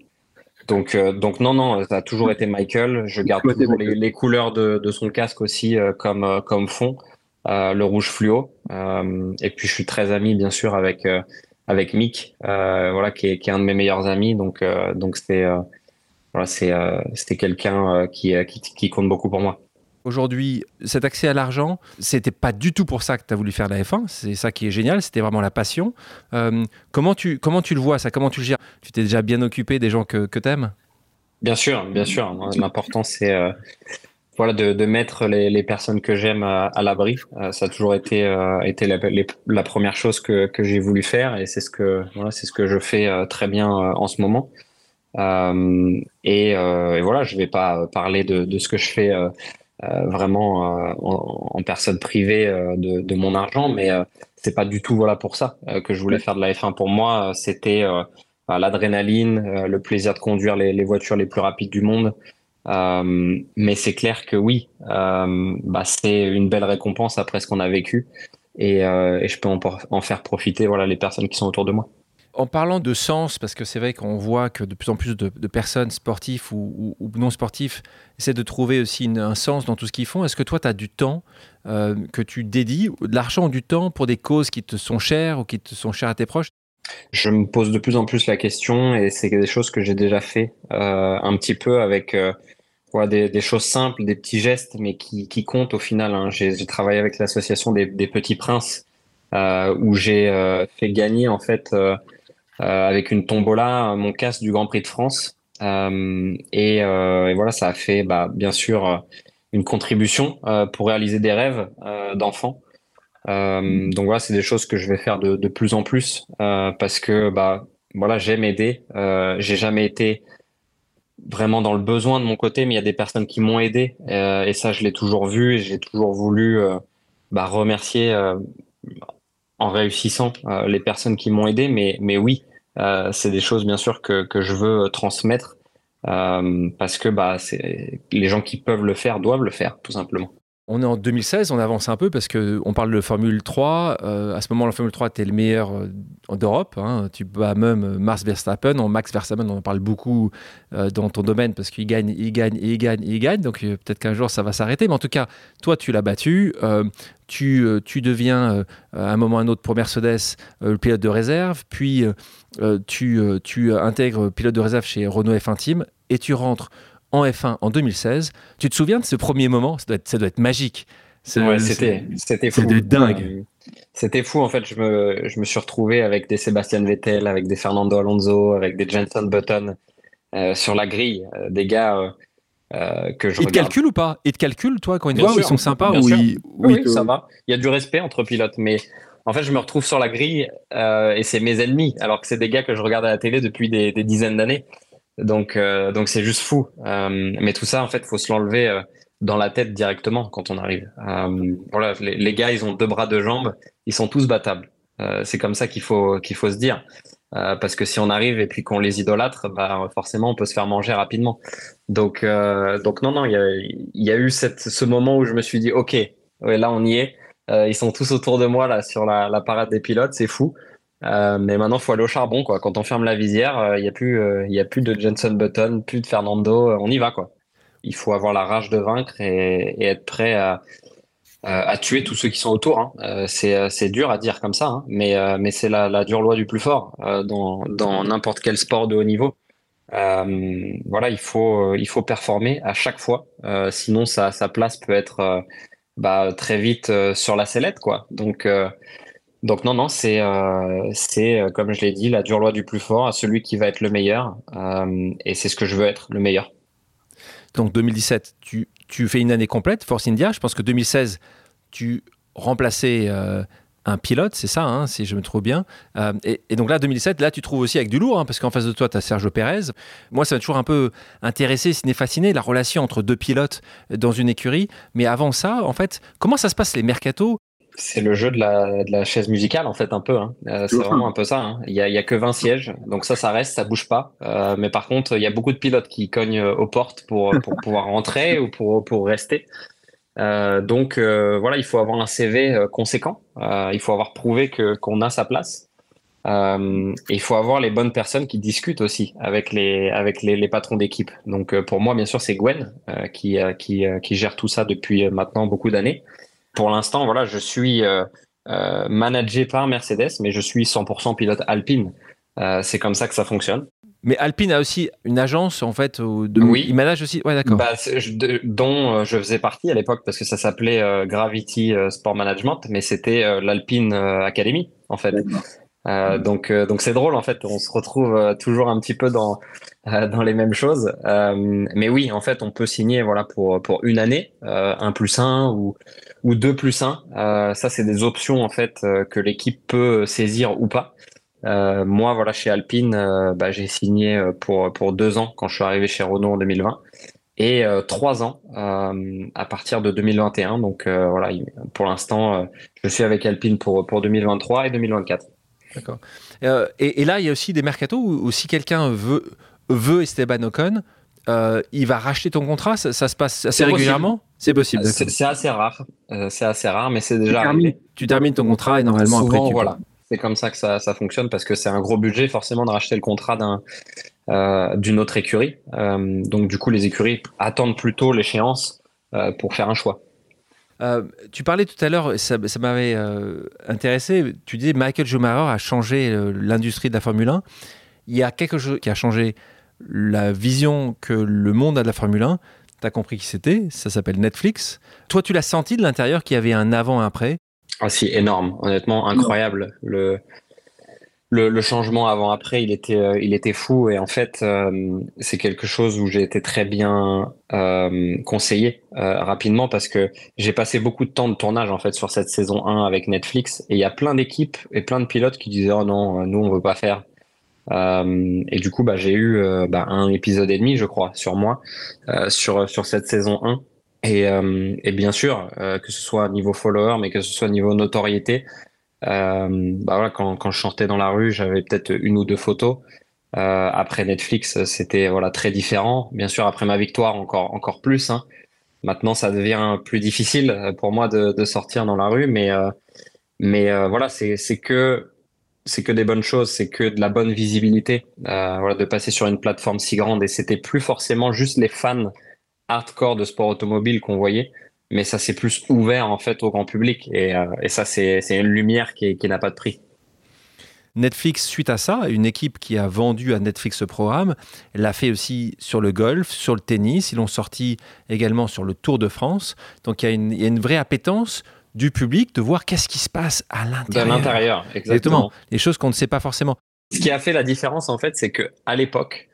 donc, euh, donc non, non, ça a toujours été Michael. Je garde toujours les, les, couleurs de, de, son casque aussi comme, comme fond, le rouge fluo. et puis je suis très ami, bien sûr, avec, avec Mick, voilà, qui est, qui est un de mes meilleurs amis. Donc, donc c'est, voilà, c'est, c'était quelqu'un qui, qui, qui compte beaucoup pour moi. Aujourd'hui, cet accès à l'argent, c'était pas du tout pour ça que tu as voulu faire la F1. C'est ça qui est génial, c'était vraiment la passion. Euh, comment, tu, comment tu le vois ça? Comment tu le gères? Tu t'es déjà bien occupé des gens que, que tu aimes Bien sûr, bien sûr. L'important, c'est euh, voilà, de, de, mettre les, personnes que j'aime à, à l'abri. Euh, ça a toujours été, euh, été la, première chose que, que j'ai voulu faire et c'est ce, que, voilà, ce que je fais euh, très bien en ce moment. Et, voilà, je vais pas parler de, de ce que je fais euh, vraiment euh, en, en, personne privée euh, de, de, mon argent, mais c'est pas du tout voilà pour ça que je voulais faire de la F1. Pour moi, c'était l'adrénaline, le plaisir de conduire les, les, voitures les plus rapides du monde. Euh, mais c'est clair que oui, euh, bah c'est une belle récompense après ce qu'on a vécu et, euh, et je peux en, en, faire profiter voilà les personnes qui sont autour de moi en parlant de sens, parce que c'est vrai qu'on voit que de plus en plus de, personnes sportifs ou, non sportifs essaient de trouver aussi un sens dans tout ce qu'ils font. Est-ce que toi, tu as du temps euh, que tu dédies, de l'argent ou du temps pour des causes qui te sont chères ou qui te sont chères à tes proches? Je me pose de plus en plus la question et c'est des choses que j'ai déjà fait euh, un petit peu avec euh, des, choses simples, des petits gestes, mais qui, comptent au final. Hein. J'ai travaillé avec l'association des, Petits Princes où j'ai fait gagner en fait avec une tombola, mon casque du Grand Prix de France. Euh, et, euh, et, voilà, ça a fait bah, bien sûr une contribution pour réaliser des rêves d'enfants. Euh, donc voilà, c'est des choses que je vais faire de, de plus en plus euh, parce que bah voilà, j'aime aider. Euh, j'ai jamais été vraiment dans le besoin de mon côté, mais il y a des personnes qui m'ont aidé et ça, je l'ai toujours vu et j'ai toujours voulu bah, remercier en réussissant les personnes qui m'ont aidé. Mais mais oui, euh, c'est des choses bien sûr que, que je veux transmettre euh, parce que bah, les gens qui peuvent le faire doivent le faire tout simplement. On est en 2016, on avance un peu parce qu'on parle de Formule 3. Euh, à ce moment, la Formule 3, tu es le meilleur euh, d'Europe. Hein. Tu bats même Mars Verstappen. En Max Verstappen, on en parle beaucoup euh, dans ton domaine parce qu'il gagne, il gagne, il gagne, il gagne. Donc euh, peut-être qu'un jour, ça va s'arrêter. Mais en tout cas, toi, tu l'as battu. Euh, tu, tu, deviens à un moment ou à un autre pour Mercedes le pilote de réserve. Puis tu, tu intègres pilote de réserve chez Renault F1 Team et tu rentres en F1 en 2016. Tu te souviens de ce premier moment? Ça doit, être, ça doit être magique. Ouais, c'était c'était fou. C'était dingue. C'était fou en fait. Je me je me suis retrouvé avec des Sébastien Vettel, avec des Fernando Alonso, avec des Jenson Button euh, sur la grille, euh, des gars. Euh, que je ils te calculent ou pas? Ils te calculent, toi, quand ils te voient, ils sont sympas ou ils... Oui, oui, ça va. Il y a du respect entre pilotes, mais en fait, je me retrouve sur la grille et c'est mes ennemis, alors que c'est des gars que je regarde à la télé depuis des, dizaines d'années. Donc, euh, donc c'est juste fou. Euh, mais tout ça, en fait, faut se l'enlever dans la tête directement quand on arrive. voilà, les, gars, ils ont deux bras, deux jambes, ils sont tous battables. c'est comme ça qu'il faut qu'il faut se dire. parce que si on arrive et puis qu'on les idolâtre, bah forcément on peut se faire manger rapidement. Donc donc non non, il y a, y a eu ce moment où je me suis dit ok, ouais, là on y est. Euh, ils sont tous autour de moi là sur la, la parade des pilotes, c'est fou. Euh, mais maintenant, faut aller au charbon quoi. Quand on ferme la visière, il euh, y a plus, il y a plus de Jenson Button, plus de Fernando. on y va quoi. Il faut avoir la rage de vaincre et, être prêt à, tuer tous ceux qui sont autour. Hein. c'est dur à dire comme ça, hein. mais c'est la, dure loi du plus fort dans n'importe quel sport de haut niveau. voilà, il faut il faut performer à chaque fois, sinon sa place peut être bah, très vite euh, sur la sellette, quoi. Donc, euh, donc non, non, c'est, euh, c'est comme je l'ai dit, la dure loi du plus fort à celui qui va être le meilleur. et c'est ce que je veux être, le meilleur. Donc 2017, tu, tu fais une année complète, Force India. Je pense que 2016, tu remplaçais un pilote, c'est ça, hein, si je me trouve bien. Euh, et, donc là, 2017, là, tu trouves aussi avec du lourd, hein, parce qu'en face de toi, tu as Sergio Pérez. Moi, ça m'a toujours un peu intéressé, n'est fasciné, la relation entre deux pilotes dans une écurie. Mais avant ça, en fait, comment ça se passe les mercatos? C'est le jeu de la, chaise musicale en fait un peu. Hein. Euh, c'est vraiment un peu ça. Il n'y a, que 20 sièges, donc ça, ça reste, ça bouge pas. Euh, mais par contre, il y a beaucoup de pilotes qui cognent aux portes pour, pour pouvoir rentrer [LAUGHS] ou pour, pour rester. Euh, donc euh, voilà, il faut avoir un CV euh, conséquent. il faut avoir prouvé que qu'on a sa place. il faut avoir les bonnes personnes qui discutent aussi avec les avec les, les patrons d'équipe. Donc pour moi, bien sûr, c'est Gwen qui qui qui gère tout ça depuis maintenant beaucoup d'années. Pour l'instant, voilà, je suis managé par Mercedes, mais je suis 100% pilote Alpine. c'est comme ça que ça fonctionne. Mais Alpine a aussi une agence en fait. De... Oui. Il manage aussi. Ouais, d'accord. Bah, dont euh, je faisais partie à l'époque parce que ça s'appelait euh, Gravity euh, Sport Management, mais c'était l'Alpine Academy en fait. Donc donc c'est drôle en fait. On se retrouve toujours un petit peu dans dans les mêmes choses. mais oui, en fait, on peut signer voilà pour pour une année, un plus un ou ou deux plus un. ça, c'est des options en fait que l'équipe peut saisir ou pas. Euh, moi, voilà, chez Alpine, euh, bah, j'ai signé euh, pour pour deux ans quand je suis arrivé chez Renault en 2020 et trois ans à partir de 2021. Donc voilà, pour l'instant, je suis avec Alpine pour pour 2023 et 2024. D'accord. Et, là, il y a aussi des mercatos où, si quelqu'un veut veut Esteban Ocon, il va racheter ton contrat. Ça, se passe assez régulièrement? C'est possible. C'est assez rare. c'est assez rare, mais c'est déjà. Tu termines, tu termines ton contrat et normalement après tu. Voilà c'est comme ça que ça, ça fonctionne parce que c'est un gros budget forcément de racheter le contrat d'un euh, d'une autre écurie. Euh, donc du coup, les écuries attendent plutôt l'échéance euh, pour faire un choix. Tu parlais tout à l'heure, ça, m'avait intéressé. Tu disais Michael Schumacher a changé l'industrie de la Formule 1. Il y a quelque chose qui a changé la vision que le monde a de la Formule 1. Tu as compris qui c'était, ça s'appelle Netflix. Toi, tu l'as senti de l'intérieur qu'il y avait un avant et après? Ah si, énorme, honnêtement, incroyable. Le, le, le changement avant-après, il était, euh, il était fou. Et en fait, euh, c'est quelque chose où j'ai été très bien euh, conseillé rapidement parce que j'ai passé beaucoup de temps de tournage en fait sur cette saison 1 avec Netflix. Et il y a plein d'équipes et plein de pilotes qui disaient oh non, nous on veut pas faire. et du coup, bah, j'ai eu bah, un épisode et demi, je crois, sur moi, sur sur cette saison 1. Et, euh, et bien sûr, euh, que ce soit niveau follower, mais que ce soit niveau notoriété, euh, bah voilà, quand, quand je sortais dans la rue, j'avais peut-être une ou deux photos. Euh, après Netflix, c'était voilà très différent. Bien sûr, après ma victoire, encore encore plus. Hein. Maintenant, ça devient plus difficile pour moi de, de sortir dans la rue, mais mais voilà, c'est que c'est que des bonnes choses, c'est que de la bonne visibilité. voilà, de passer sur une plateforme si grande et c'était plus forcément juste les fans hardcore de sport automobile qu'on voyait, mais ça s'est plus ouvert en fait au grand public et, euh, et ça c'est une lumière qui, qui n'a pas de prix. Netflix, suite à ça, une équipe qui a vendu à Netflix ce programme, l'a fait aussi sur le golf, sur le tennis. Ils l'ont sorti également sur le Tour de France. Donc il y a une, il y a une vraie appétence du public de voir qu'est-ce qui se passe à l'intérieur. À l'intérieur, exactement. Les choses qu'on ne sait pas forcément. Ce qui a fait la différence, en fait, c'est que à l'époque,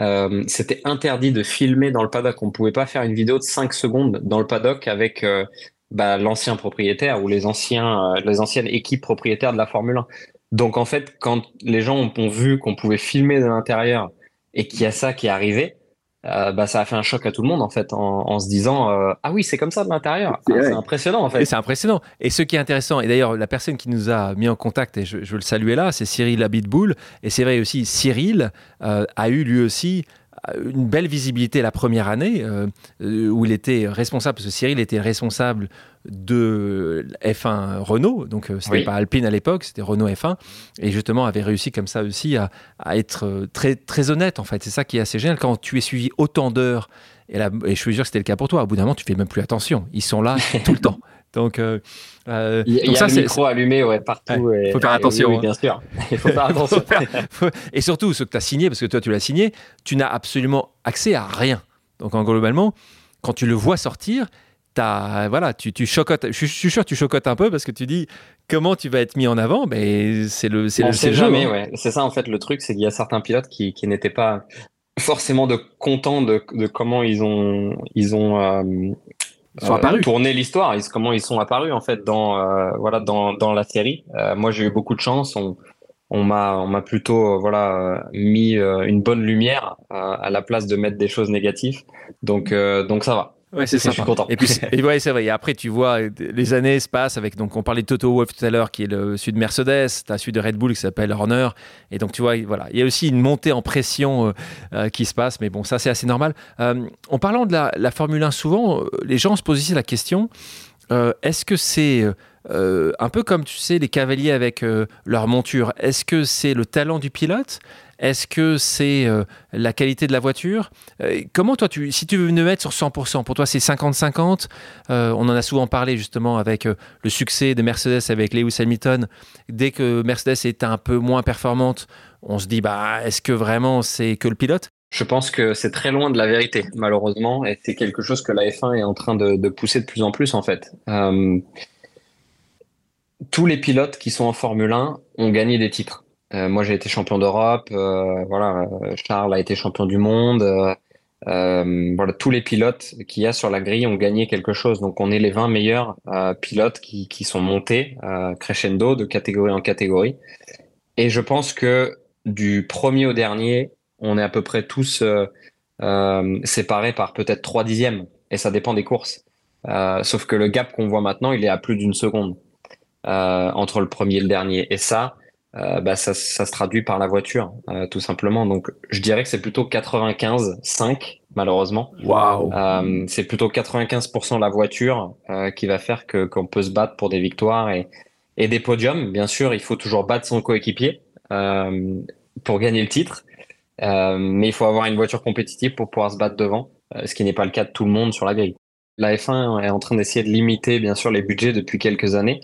euh, c'était interdit de filmer dans le paddock. On pouvait pas faire une vidéo de 5 secondes dans le paddock avec euh, bah, l'ancien propriétaire ou les anciens, les anciennes équipes propriétaires de la Formule 1. Donc en fait, quand les gens ont, vu qu'on pouvait filmer de l'intérieur et qu'il y a ça qui est arrivé, euh, bah, ça a fait un choc à tout le monde en fait, en, se disant euh, ah oui c'est comme ça de l'intérieur. c'est impressionnant en fait. C'est impressionnant. Et ce qui est intéressant, et d'ailleurs la personne qui nous a mis en contact et je, veux le saluer là, c'est Cyril Abitboul. Et c'est vrai aussi Cyril euh, a eu lui aussi une belle visibilité la première année euh, où il était responsable, parce que Cyril était responsable de F1 Renault, donc euh, c'était pas Alpine à l'époque, c'était Renault F1, et justement avait réussi comme ça aussi à, être euh, très, très honnête en fait. C'est ça qui est assez génial quand tu es suivi autant d'heures, et, et je suis sûr que c'était le cas pour toi, au bout d'un moment tu fais même plus attention, ils sont là [LAUGHS] tout le temps. Donc, euh, euh, il y, a ça, le micro allumé ouais, partout. Il faut faire attention. Oui, hein. bien sûr. [LAUGHS] Il faut faire [LAUGHS] attention. et surtout, ce que tu as signé, parce que toi, tu l'as signé, tu n'as absolument accès à rien. Donc, en globalement, quand tu le vois sortir, as, voilà, tu, tu chocottes. Je, suis sûr que tu chocottes un peu parce que tu dis comment tu vas être mis en avant? Mais c'est le, c'est le, sait jamais. Hein. Ouais. C'est ça en fait le truc, c'est qu'il y a certains pilotes qui, qui n'étaient pas forcément de contents de, de, comment ils ont ils ont euh, sont apparus. tourner l'histoire, comment ils sont apparus en fait dans euh, voilà dans, dans la série. Euh, moi j'ai eu beaucoup de chance, on on m'a on m'a plutôt euh, voilà mis une bonne lumière à la place de mettre des choses négatives. Donc donc ça va. Ouais, c'est ça. Je suis content. Et puis, et ouais, c'est vrai. Et après, tu vois, les années se passent avec. Donc, on parlait de Toto Wolff tout à l'heure, qui est le sud de Mercedes. Tu as celui de Red Bull qui s'appelle Horner. Et donc, tu vois, voilà. Il y a aussi une montée en pression euh, euh, qui se passe. Mais bon, ça, c'est assez normal. Euh, en parlant de la, la, Formule 1, souvent, les gens se posent ici la question est-ce que c'est. un peu comme tu sais les cavaliers avec leur monture. Est-ce que c'est le talent du pilote est-ce que c'est euh, la qualité de la voiture? Euh, Comment toi, tu, si tu veux me mettre sur 100%, pour toi c'est 50-50 euh, On en a souvent parlé justement avec le succès de Mercedes avec Lewis Hamilton. Dès que Mercedes est un peu moins performante, on se dit bah est-ce que vraiment c'est que le pilote? Je pense que c'est très loin de la vérité, malheureusement, et c'est quelque chose que la F1 est en train de, de pousser de plus en plus, en fait. tous les pilotes qui sont en Formule 1 ont gagné des titres. Euh, moi, j'ai été champion d'Europe. Euh, voilà, Charles a été champion du monde. Euh, voilà, tous les pilotes qu'il y a sur la grille ont gagné quelque chose. Donc, on est les 20 meilleurs pilotes qui, qui sont montés crescendo de catégorie en catégorie. Et je pense que du premier au dernier, on est à peu près tous séparés par peut-être trois dixièmes. Et ça dépend des courses. sauf que le gap qu'on voit maintenant, il est à plus d'une seconde entre le premier et le dernier. Et ça, euh, bah, ça, ça, se traduit par la voiture, euh, tout simplement. Donc, je dirais que c'est plutôt 95-5, malheureusement. Waouh. Euh, c'est plutôt 95% la voiture euh, qui va faire que qu'on peut se battre pour des victoires et, et des podiums. Bien sûr, il faut toujours battre son coéquipier pour gagner le titre, mais il faut avoir une voiture compétitive pour pouvoir se battre devant, ce qui n'est pas le cas de tout le monde sur la grille. La F1 est en train d'essayer de limiter, bien sûr, les budgets depuis quelques années.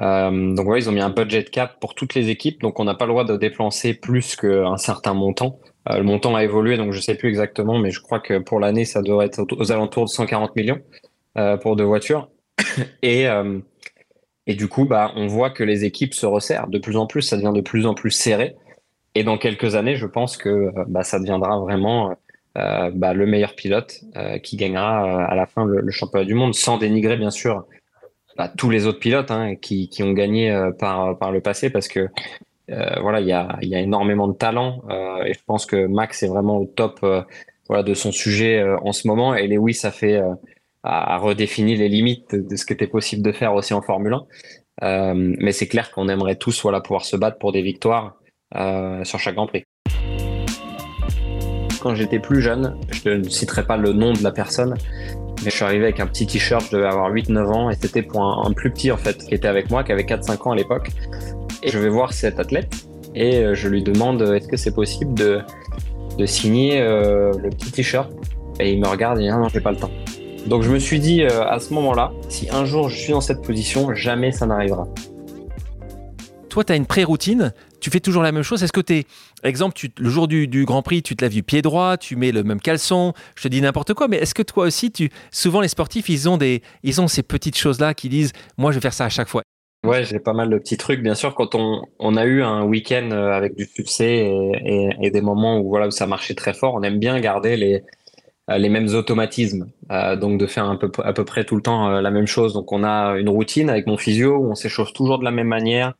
Euh, donc voilà, ils ont mis un budget cap pour toutes les équipes, donc on n'a pas le droit de dépenser plus qu'un certain montant. Euh, le montant a évolué, donc je sais plus exactement, mais je crois que pour l'année, ça devrait être aux alentours de 140 millions euh, pour deux voitures. [COUGHS] et, et du coup, bah, on voit que les équipes se resserrent de plus en plus, ça devient de plus en plus serré. Et dans quelques années, je pense que bah, ça deviendra vraiment bah, le meilleur pilote qui gagnera à la fin le, championnat du monde, sans dénigrer bien sûr bah, tous les autres pilotes hein, qui, ont gagné euh, par, le passé parce que euh, voilà, il y a, énormément de talent euh, et je pense que Max est vraiment au top de son sujet en ce moment et Lewis a fait a, redéfini les limites de ce qui était possible de faire aussi en Formule 1. mais c'est clair qu'on aimerait tous voilà, pouvoir se battre pour des victoires sur chaque Grand Prix. Quand j'étais plus jeune, je ne citerai pas le nom de la personne, mais je suis arrivé avec un petit t-shirt, je devais avoir 8-9 ans, et c'était pour un, plus petit en fait, qui était avec moi, qui avait 4-5 ans à l'époque. Et je vais voir cet athlète, et euh, je lui demande est-ce que c'est possible de, signer euh, le petit t-shirt? Et il me regarde et dit non, non, j'ai pas le temps. Donc je me suis dit euh, à ce moment-là, si un jour je suis dans cette position, jamais ça n'arrivera. Toi, tu as une pré-routine tu fais toujours la même chose Est-ce que tu es, exemple, le jour du, Grand Prix, tu te lèves du pied droit, tu mets le même caleçon, je te dis n'importe quoi, mais est-ce que toi aussi, tu, souvent les sportifs, ils ont, des, ils ont ces petites choses-là qui disent, moi, je vais faire ça à chaque fois Ouais, j'ai pas mal de petits trucs. Bien sûr, quand on, a eu un week-end euh, avec du succès et, des moments où voilà où ça marchait très fort, on aime bien garder les les mêmes automatismes, donc de faire à peu près tout le temps la même chose. Donc on a une routine avec mon physio où on s'échauffe toujours de la même manière.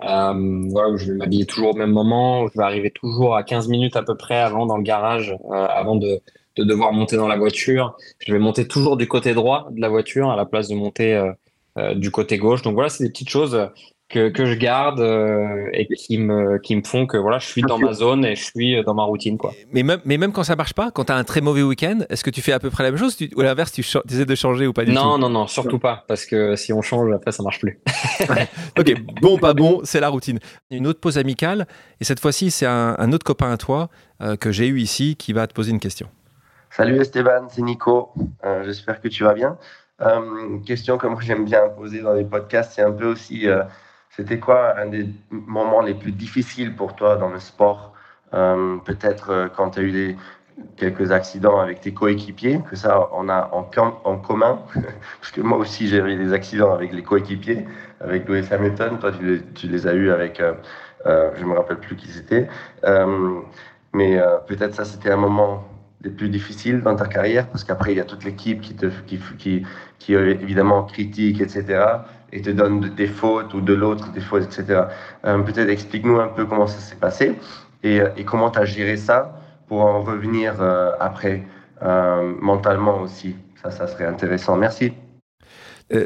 Voilà, où je vais m'habiller toujours au même moment, je vais arriver toujours à 15 minutes à peu près avant dans le garage, avant de, de devoir monter dans la voiture. Je vais monter toujours du côté droit de la voiture à la place de monter du côté gauche. Donc voilà, c'est des petites choses que, que je garde euh, et qui me, qui me font que voilà, je suis dans ma zone et je suis dans ma routine. Quoi. Mais, même, mais même quand ça marche pas, quand tu as un très mauvais week-end, est-ce que tu fais à peu près la même chose ou à l'inverse, tu essaies de changer ou pas du non, tout? Non, non, non, surtout pas, parce que si on change, après, ça marche plus. [LAUGHS] ok, bon, pas bon, c'est la routine. Une autre pause amicale, et cette fois-ci, c'est un, un, autre copain à toi euh, que j'ai eu ici qui va te poser une question. Salut Esteban, c'est Nico. Euh, j'espère que tu vas bien. question que moi j'aime bien poser dans les podcasts, c'est un peu aussi c'était quoi un des moments les plus difficiles pour toi dans le sport euh, Peut-être euh, quand tu as eu des, quelques accidents avec tes coéquipiers, que ça on a en, commun, [LAUGHS] parce que moi aussi j'ai eu des accidents avec les coéquipiers, avec Lewis Hamilton, toi tu les, as eu avec, euh, je me rappelle plus qui c'était, mais peut-être ça c'était un moment des plus difficiles dans ta carrière, parce qu'après il y a toute l'équipe qui te, qui évidemment critique, etc et te donne des fautes ou de l'autre des fautes, etc. Euh, peut-être explique-nous un peu comment ça s'est passé et, euh, et comment tu as géré ça pour en revenir euh, après mentalement aussi. Ça, ça serait intéressant. Merci.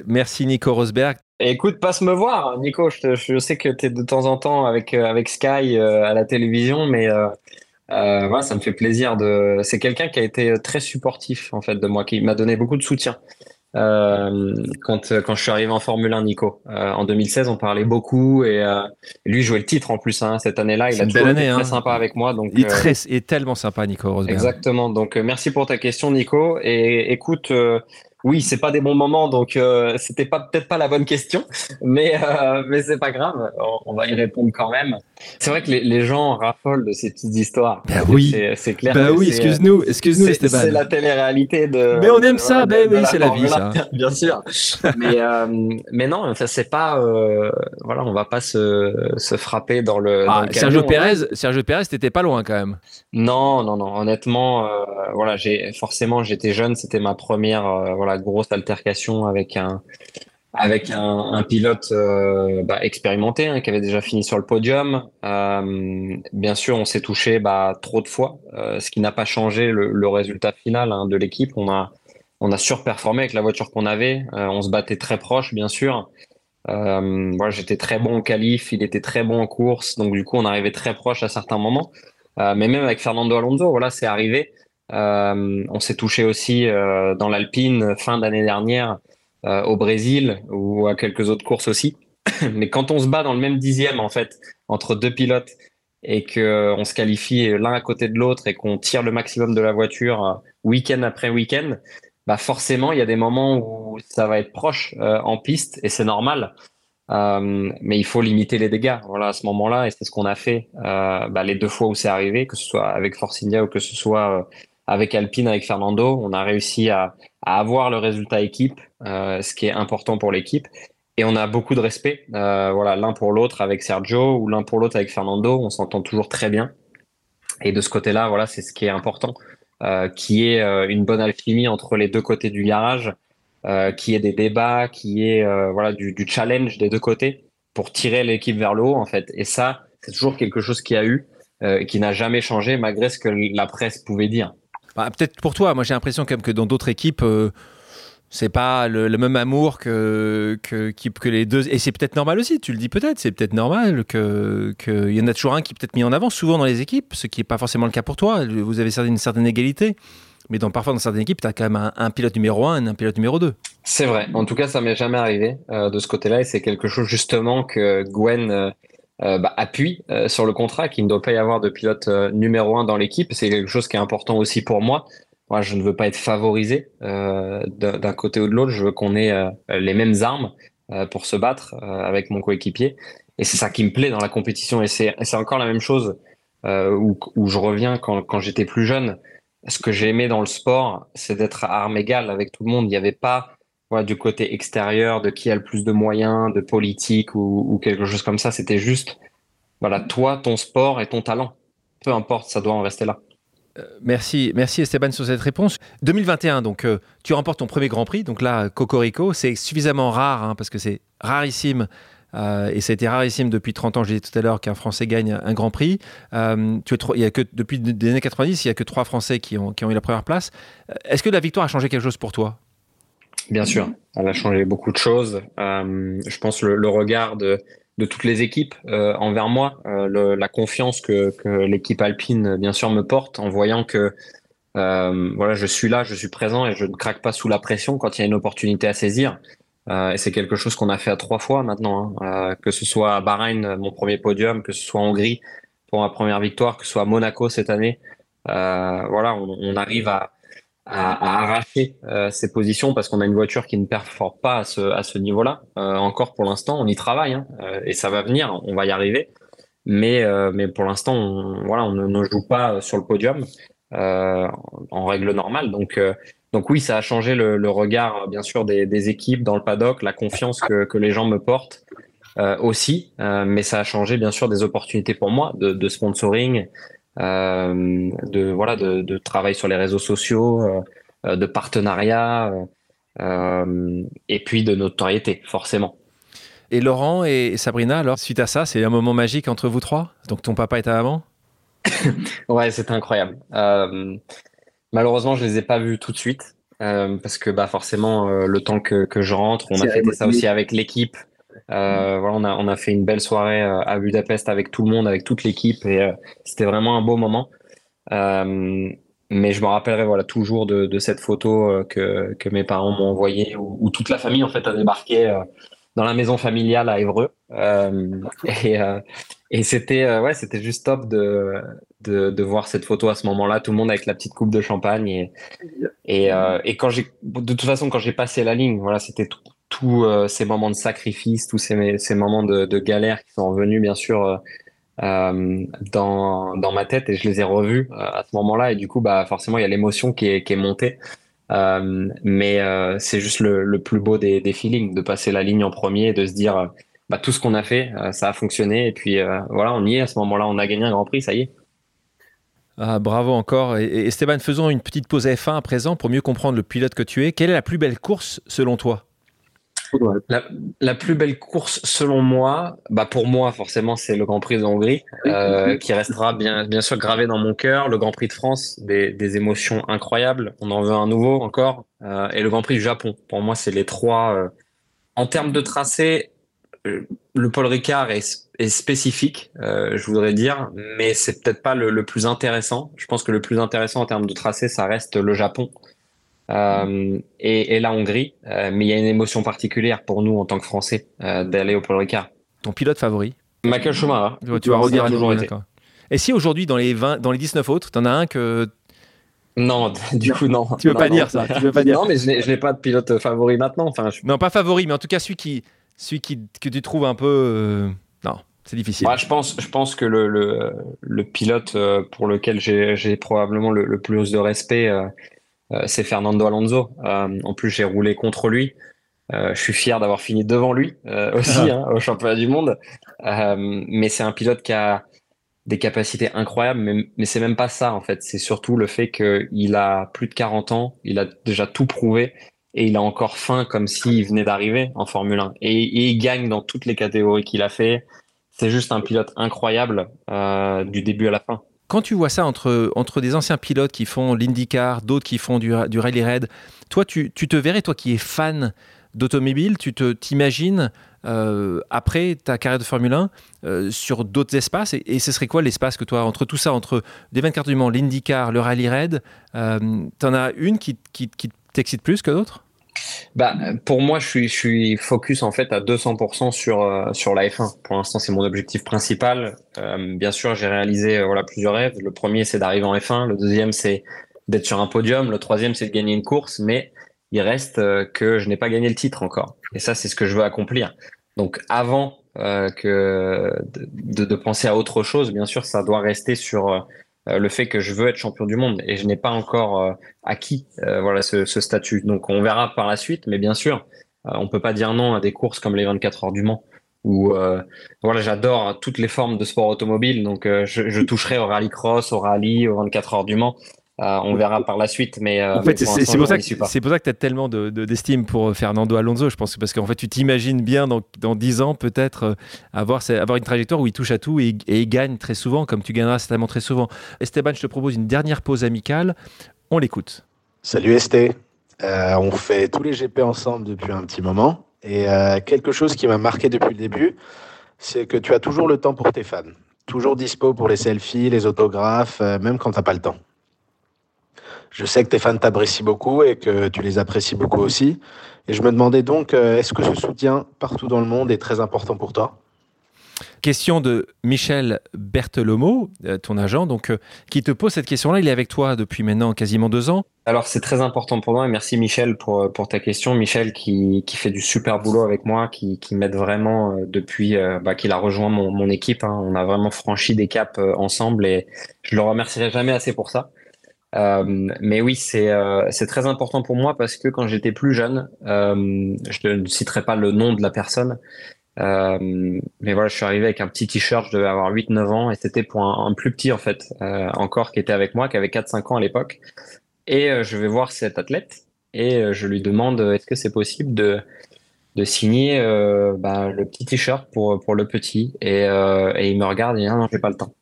merci Nico Rosberg. Écoute, passe me voir, Nico. Je, je sais que tu es de temps en temps avec, avec Sky à la télévision, mais euh, voilà, ça me fait plaisir de. C'est quelqu'un qui a été très supportif en fait de moi, qui m'a donné beaucoup de soutien. Euh, quand, quand je suis arrivé en Formule 1, Nico. Euh, en 2016, on parlait beaucoup et euh, lui jouait le titre en plus hein, cette année-là. Il a toujours été très hein. sympa avec moi. Donc, il est, très, est tellement sympa, Nico Rosberg. Exactement. Donc, merci pour ta question, Nico. Et écoute, oui, c'est pas des bons moments, donc euh, c'était pas peut-être pas la bonne question, [LAUGHS] mais euh, mais c'est pas grave, on, va y répondre quand même. C'est vrai que les, les, gens raffolent de ces petites histoires. Ben oui, c'est clair. Ben oui, excuse-nous, excuse-nous Esteban. C'est la télé-réalité de. Mais on aime ça, ben oui, c'est la vie, ça. [LAUGHS] Bien sûr. mais euh, mais non, ça c'est pas, euh, voilà, on va pas se, se frapper dans le. Ah, dans Sergio Pérez, Sergio Pérez, t'étais pas loin quand même. Non, non, non. Honnêtement, euh, voilà, j'ai forcément j'étais jeune, c'était ma première, voilà grosse altercation avec un avec un, un pilote euh, bah, expérimenté hein, qui avait déjà fini sur le podium. Euh, bien sûr, on s'est touché bah, trop de fois, euh, ce qui n'a pas changé le, le résultat final hein, de l'équipe. On a on a surperformé avec la voiture qu'on avait. Euh, on se battait très proche, bien sûr. Euh, voilà, j'étais très bon au qualif, il était très bon en course, donc du coup on arrivait très proche à certains moments. mais même avec Fernando Alonso, voilà, c'est arrivé. Euh, on s'est touché aussi euh, dans l'Alpine fin d'année dernière euh, au Brésil ou à quelques autres courses aussi. [COUGHS] Mais quand on se bat dans le même dixième en fait entre deux pilotes et que on se qualifie l'un à côté de l'autre et qu'on tire le maximum de la voiture week-end après week-end, bah forcément il y a des moments où ça va être proche en piste et c'est normal. Euh, mais il faut limiter les dégâts. Voilà, à ce moment-là, et c'est ce qu'on a fait euh, bah, les deux fois où c'est arrivé, que ce soit avec Force India ou que ce soit avec Alpine, avec Fernando, on a réussi à, avoir le résultat équipe, euh, ce qui est important pour l'équipe. Et on a beaucoup de respect, euh, voilà, l'un pour l'autre avec Sergio ou l'un pour l'autre avec Fernando. On s'entend toujours très bien. Et de ce côté-là, voilà, c'est ce qui est important, euh, qui est une bonne alchimie entre les deux côtés du garage, qui est des débats, qui est voilà du, challenge des deux côtés pour tirer l'équipe vers le haut en fait. Et ça, c'est toujours quelque chose qui a eu, qui n'a jamais changé malgré ce que la presse pouvait dire. Bah, peut-être pour toi, moi j'ai l'impression quand même que dans d'autres équipes, euh, c'est pas le, même amour que, que, les deux. Et c'est peut-être normal aussi, tu le dis peut-être, c'est peut-être normal qu'il que y en a toujours un qui est peut-être mis en avant, souvent dans les équipes, ce qui n'est pas forcément le cas pour toi. Vous avez une certaine égalité. Mais parfois, dans certaines équipes, tu as quand même un, pilote numéro 1 et un pilote numéro 2. C'est vrai. En tout cas, ça m'est jamais arrivé euh, de ce côté-là. Et c'est quelque chose, justement, que Gwen euh, euh, bah, appuie euh, sur le contrat qu'il ne doit pas y avoir de pilote euh, numéro un dans l'équipe. C'est quelque chose qui est important aussi pour moi. Moi, je ne veux pas être favorisé d'un côté ou de l'autre. Je veux qu'on ait les mêmes armes pour se battre avec mon coéquipier. Et c'est ça qui me plaît dans la compétition. Et c'est encore la même chose où, où, je reviens quand, quand j'étais plus jeune. Ce que j'ai aimé dans le sport, c'est d'être à armes égales avec tout le monde. Il n'y avait pas du côté extérieur, de qui a le plus de moyens, de politique ou, quelque chose comme ça. C'était juste, voilà, toi, ton sport et ton talent. Peu importe, ça doit en rester là. merci, merci Esteban sur cette réponse. 2021, donc tu remportes ton premier Grand Prix, donc là Cocorico, c'est suffisamment rare hein, parce que c'est rarissime euh, et ça a été rarissime depuis 30 ans, je disais tout à l'heure, qu'un Français gagne un Grand Prix. Euh, tu il y a que, depuis les années 90, il n'y a que trois Français qui ont, eu la première place. Euh, est-ce que la victoire a changé quelque chose pour toi? Bien sûr, elle a changé beaucoup de choses. je pense le, le regard de, de, toutes les équipes envers moi, la confiance que, que l'équipe alpine, bien sûr, me porte en voyant que voilà, je suis là, je suis présent et je ne craque pas sous la pression quand il y a une opportunité à saisir. Euh, et c'est quelque chose qu'on a fait à trois fois maintenant, hein. euh, que ce soit à Bahreïn, mon premier podium, que ce soit en Hongrie pour ma première victoire, que ce soit à Monaco cette année. Euh, voilà, on, on, arrive à, à, à arracher euh, ces positions parce qu'on a une voiture qui ne performe pas à ce, à ce niveau-là. Euh, encore pour l'instant, on y travaille hein, et ça va venir, on va y arriver. Mais, mais pour l'instant, on, voilà, on ne, joue pas sur le podium en règle normale. Donc donc oui, ça a changé le, le regard, bien sûr, des, des, équipes dans le paddock, la confiance que, que les gens me portent euh, aussi, euh, mais ça a changé, bien sûr, des opportunités pour moi de, de sponsoring, euh, de voilà, de, de, travail sur les réseaux sociaux, euh, de partenariat, euh, et puis de notoriété, forcément. Et Laurent et Sabrina, alors suite à ça, c'est un moment magique entre vous trois? Donc ton papa était avant. [LAUGHS] ouais, c'était incroyable. Euh, Malheureusement, je les ai pas vus tout de suite euh, parce que bah forcément euh, le temps que, que je rentre, on a fait ça aussi avec l'équipe. Euh, voilà, on a on a fait une belle soirée euh, à Budapest avec tout le monde, avec toute l'équipe et euh, c'était vraiment un beau moment. mais je me rappellerai voilà toujours de, cette photo que que mes parents m'ont envoyée où, toute la famille en fait a débarqué dans la maison familiale à Évreux. Et, et c'était ouais, juste top de, de, de, voir cette photo à ce moment-là, tout le monde avec la petite coupe de champagne. Et, et, et quand de toute façon, quand j'ai passé la ligne, voilà, c'était tous ces moments de sacrifice, tous ces, moments de, galère qui sont revenus, bien sûr. Euh, dans, dans ma tête et je les ai revus à ce moment-là et du coup bah forcément il y a l'émotion qui est, montée euh, mais euh, c'est juste le, plus beau des, feelings, de passer la ligne en premier, de se dire euh, bah, tout ce qu'on a fait, ça a fonctionné. Et puis voilà, on y est à ce moment-là, on a gagné un Grand Prix, ça y est. Ah, bravo encore. Et, et Esteban, faisons une petite pause F1 à présent pour mieux comprendre le pilote que tu es. Quelle est la plus belle course selon toi? La, la, plus belle course, selon moi, bah pour moi, forcément, c'est le Grand Prix de Hongrie, euh, qui restera bien, bien sûr gravé dans mon cœur. Le Grand Prix de France, des, des émotions incroyables. On en veut un nouveau encore. Euh, et le Grand Prix du Japon. Pour moi, c'est les trois. Euh, en termes de tracé, euh, le Paul Ricard est, est spécifique, euh, je voudrais dire, mais c'est peut-être pas le, le, plus intéressant. Je pense que le plus intéressant en termes de tracé, ça reste le Japon. Euh, et, et, la Hongrie. Euh, mais il y a une émotion particulière pour nous en tant que Français euh, d'aller au Paul Ricard. Ton pilote favori Michael Schumacher. Tu, tu vas redire à toujours été. Et si aujourd'hui dans les 20, dans les 19 autres, t'en as un que non, [LAUGHS] du coup non. Tu veux non, pas non. dire ça tu veux pas dire. Non, mais je n'ai pas de pilote favori maintenant. Enfin, je... Non, pas favori, mais en tout cas celui qui, celui qui que tu trouves un peu. Non, c'est difficile. Ouais, je pense, je pense que le, le, le pilote pour lequel j'ai probablement le, le, plus de respect, c'est Fernando Alonso. Euh, en plus, j'ai roulé contre lui. Euh, je suis fier d'avoir fini devant lui aussi hein, au championnat du monde. mais c'est un pilote qui a des capacités incroyables, mais, mais c'est même pas ça en fait. C'est surtout le fait qu'il a plus de 40 ans, il a déjà tout prouvé et il a encore faim comme s'il venait d'arriver en Formule 1. Et, et, il gagne dans toutes les catégories qu'il a fait. C'est juste un pilote incroyable euh, du début à la fin. Quand tu vois ça entre, entre des anciens pilotes qui font l'IndyCar, d'autres qui font du, du rallye raid, toi, tu, tu, te verrais, toi qui es fan d'automobile, tu te t'imagines euh, après ta carrière de Formule 1 euh, sur d'autres espaces et, ce serait quoi l'espace que toi, entre tout ça, entre des 24 du Mans, l'IndyCar, le rallye raid, euh, t'en as une qui, qui t'excite plus que d'autres? Bah, pour moi, je suis, je suis focus en fait à 200% sur euh, sur la F1. Pour l'instant, c'est mon objectif principal. Euh, bien sûr, j'ai réalisé euh, voilà plusieurs rêves. Le premier, c'est d'arriver en F1. Le deuxième, c'est d'être sur un podium. Le troisième, c'est de gagner une course. Mais il reste euh, que je n'ai pas gagné le titre encore. Et ça, c'est ce que je veux accomplir. Donc, avant euh, que de, de, penser à autre chose, bien sûr, ça doit rester sur le fait que je veux être champion du monde et je n'ai pas encore euh, acquis euh, voilà ce, statut. Donc on verra par la suite, mais bien sûr, on peut pas dire non à des courses comme les 24 heures du Mans. Ou voilà, j'adore toutes les formes de sport automobile, donc je, toucherai au rallycross, au rallye, au 24 heures du Mans. Euh, on verra par la suite, mais euh, en fait, c'est pour, ça que tu as tellement d'estime pour Fernando Alonso, je pense, parce qu'en fait, tu t'imagines bien dans, dans 10 ans peut-être euh, avoir, avoir une trajectoire où il touche à tout et, il gagne très souvent, comme tu gagneras certainement très souvent. Esteban, je te propose une dernière pause amicale. On l'écoute. Salut Esté. on fait tous les GP ensemble depuis un petit moment. Et quelque chose qui m'a marqué depuis le début, c'est que tu as toujours le temps pour tes fans. Toujours dispo pour les selfies, les autographes, même quand tu n'as pas le temps. Je sais que tes fans t'apprécient beaucoup et que tu les apprécies beaucoup aussi. Et je me demandais donc, euh, est-ce que ce soutien partout dans le monde est très important pour toi? Question de Michel Berthelomo, euh, ton agent, donc, euh, qui te pose cette question-là. Il est avec toi depuis maintenant quasiment deux ans. Alors, c'est très important pour moi et merci Michel pour, pour ta question. Michel qui, qui fait du super boulot avec moi, qui, qui m'aide vraiment depuis bah, qu'il a rejoint mon, mon équipe. Hein. On a vraiment franchi des caps ensemble et je le remercierai jamais assez pour ça. Euh, mais oui, c'est euh, c'est très important pour moi parce que quand j'étais plus jeune, euh, je ne citerai pas le nom de la personne, mais voilà, je suis arrivé avec un petit t-shirt, je devais avoir 8-9 ans et c'était pour un, plus petit en fait, encore qui était avec moi, qui avait 4-5 ans à l'époque. Et je vais voir cet athlète et je lui demande est-ce que c'est possible de de signer bah, le petit t-shirt pour pour le petit? Et, et il me regarde et dit non, non j'ai pas le temps.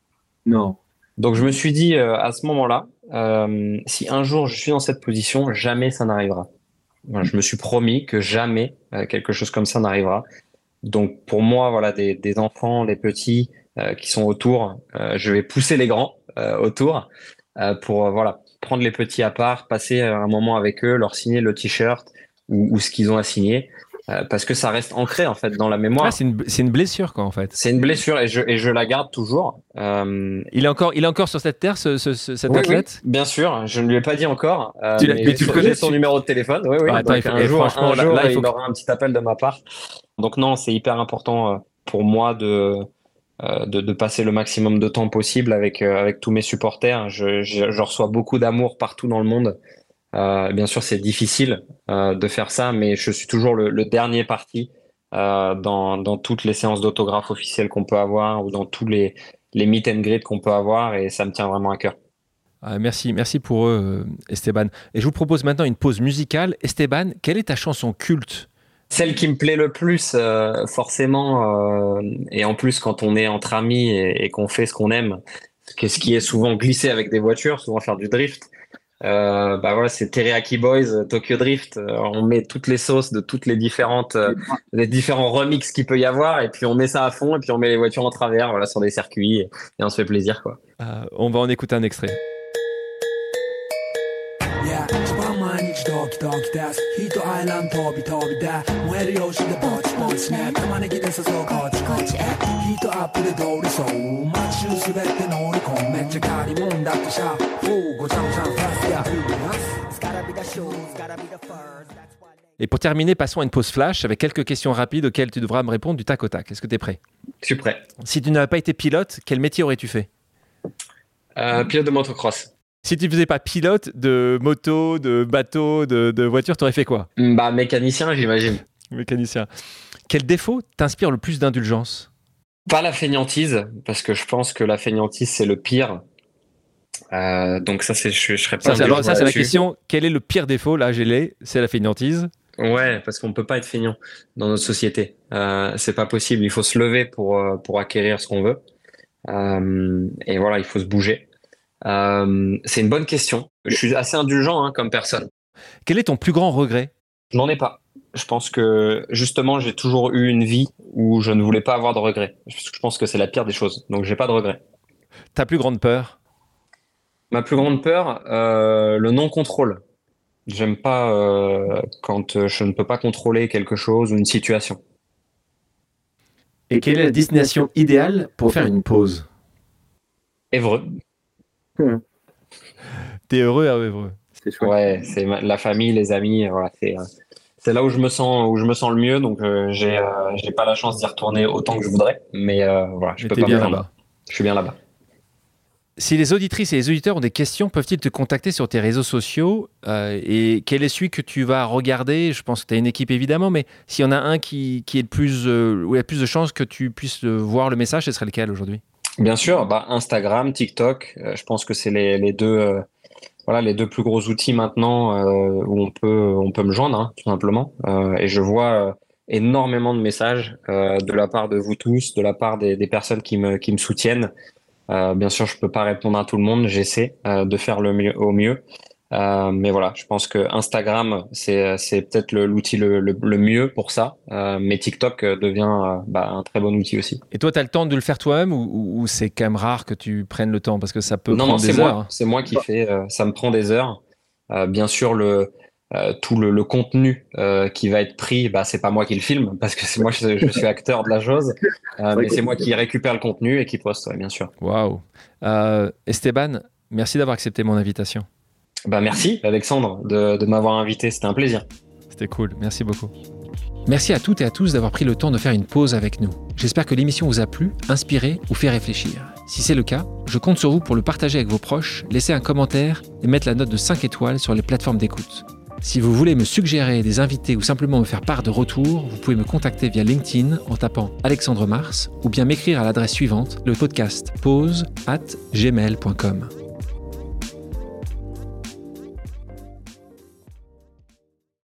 Non. Donc je me suis dit à ce moment-là, euh, si un jour je suis dans cette position, jamais ça n'arrivera. je me suis promis que jamais euh, quelque chose comme ça n'arrivera. Donc pour moi, voilà, des, enfants, des petits qui sont autour, je vais pousser les grands autour pour voilà prendre les petits à part, passer un moment avec eux, leur signer le t-shirt ou ce qu'ils ont à signer. Euh, parce que ça reste ancré en fait dans la mémoire. Ah, c'est une, une, blessure quoi en fait. C'est une blessure et je, et je la garde toujours. Euh... Il est encore il est encore sur cette terre ce, ce, cet athlète? bien sûr, je ne lui ai pas dit encore. Euh, tu mais, tu connais son numéro de téléphone. Oui oui. Ah, attends, faut, un jour, un jour là, il, faut... aura un petit appel de ma part. Donc non, c'est hyper important euh, pour moi de, de, de passer le maximum de temps possible avec avec tous mes supporters. Je, je, je reçois beaucoup d'amour partout dans le monde. Euh, bien sûr, c'est difficile euh, de faire ça, mais je suis toujours le, dernier parti euh, dans, dans, toutes les séances d'autographe officielles qu'on peut avoir ou dans tous les, les meet and greet qu'on peut avoir, et ça me tient vraiment à cœur. Ah, merci, merci pour eux, Esteban. Et je vous propose maintenant une pause musicale. Esteban, quelle est ta chanson culte? Celle qui me plaît le plus, forcément, et en plus quand on est entre amis et, et qu'on fait ce qu'on aime, ce qui est souvent glisser avec des voitures, souvent faire du drift, euh, bah voilà, c'est Teriyaki Boys, euh, Tokyo Drift. Euh, on met toutes les sauces de toutes les différentes, euh, les différents remixes qu'il peut y avoir, et puis on met ça à fond, et puis on met les voitures en travers, voilà, sur des circuits, et, et on se fait plaisir, quoi. on va en écouter un extrait. ドキドキですヒートアイランド飛び飛びで燃えるようしでぼちぼちね玉ねぎで誘うこっちこっちへヒートアップで通りそう街中すべて乗り込むめっちゃ借りもんだってシャフーごちゃごちゃファスや It's gotta be the shoes, gotta be the furs Et pour terminer, passons à une pause flash avec quelques questions rapides auxquelles tu devras me répondre du tac au tac. Est-ce que tu es prêt Je suis prêt. Si tu n'avais pas été pilote, quel métier aurais-tu fait euh, Pilote de motocross. Si tu faisais pas pilote de moto, de bateau, de, de voiture, tu aurais fait quoi Bah mécanicien, j'imagine. Mécanicien. Quel défaut t'inspire le plus d'indulgence Pas la feignantise, parce que je pense que la feignantise c'est le pire. Euh, donc ça, c'est, je, je serais pas. Ça, ça c'est la question. Quel est le pire défaut? Là, j'ai. C'est la feignantise. Ouais, parce qu'on peut pas être feignant dans notre société. Euh, c'est pas possible. Il faut se lever pour euh, pour acquérir ce qu'on veut. Euh, et voilà, il faut se bouger. Euh, c'est une bonne question. Je suis assez indulgent hein, comme personne. Quel est ton plus grand regret? Je n'en ai pas. Je pense que justement, j'ai toujours eu une vie où je ne voulais pas avoir de regrets. Je pense que c'est la pire des choses. Donc, j'ai pas de regrets. Ta plus grande peur? Ma plus grande peur, euh, le non-contrôle. J'aime pas euh, quand je ne peux pas contrôler quelque chose ou une situation. Et quelle est la destination idéale pour faire une pause? Évreux. [LAUGHS] T'es heureux à Évreux C'est Ouais, c'est la famille, les amis, voilà, c'est, euh, c'est là où je me sens où je me sens le mieux. Donc euh, j'ai euh, j'ai pas la chance d'y retourner autant que je voudrais, mais voilà, je peux pas bien là-bas. Je suis bien là-bas. Si les auditrices et les auditeurs ont des questions, peuvent-ils te contacter sur tes réseaux sociaux euh, Et quel est celui que tu vas regarder? Je pense que tu as une équipe évidemment, mais s'il y en a un qui, qui est le plus, euh, où il y a plus de chances que tu puisses euh, voir le message, ce serait lequel aujourd'hui? Bien sûr, bah, Instagram, TikTok, je pense que c'est les, les, deux, voilà, les deux plus gros outils maintenant où on peut, on peut me joindre, hein, tout simplement. et je vois énormément de messages de la part de vous tous, de la part des, des personnes qui me, qui me soutiennent. Euh, bien sûr, je peux pas répondre à tout le monde. J'essaie euh, de faire le mieux au mieux. Euh, mais voilà, je pense que Instagram, c'est, c'est peut-être l'outil le, le, le, mieux pour ça. Euh, mais TikTok devient bah, un très bon outil aussi. Et toi, tu as le temps de le faire toi-même ou, ou, c'est quand même rare que tu prennes le temps? Parce que ça peut non, prendre non, des heures. Moi, c'est moi qui fais, ça me prend des heures. bien sûr, le, euh, tout le, le contenu euh, qui va être pris, bah, c'est pas moi qui le filme parce que c'est moi je, je, suis acteur de la chose, euh, mais c'est moi qui récupère le contenu et qui poste, ouais, bien sûr. Waouh. Esteban, merci d'avoir accepté mon invitation. Bah merci Alexandre de, de m'avoir invité, c'était un plaisir. C'était cool, merci beaucoup. Merci à toutes et à tous d'avoir pris le temps de faire une pause avec nous. J'espère que l'émission vous a plu, inspiré ou fait réfléchir. Si c'est le cas, je compte sur vous pour le partager avec vos proches, laisser un commentaire et mettre la note de 5 étoiles sur les plateformes d'écoute. Si vous voulez me suggérer des invités ou simplement me faire part de retour, vous pouvez me contacter via LinkedIn en tapant Alexandre Mars ou bien m'écrire à l'adresse suivante, le podcast pause at gmail.com.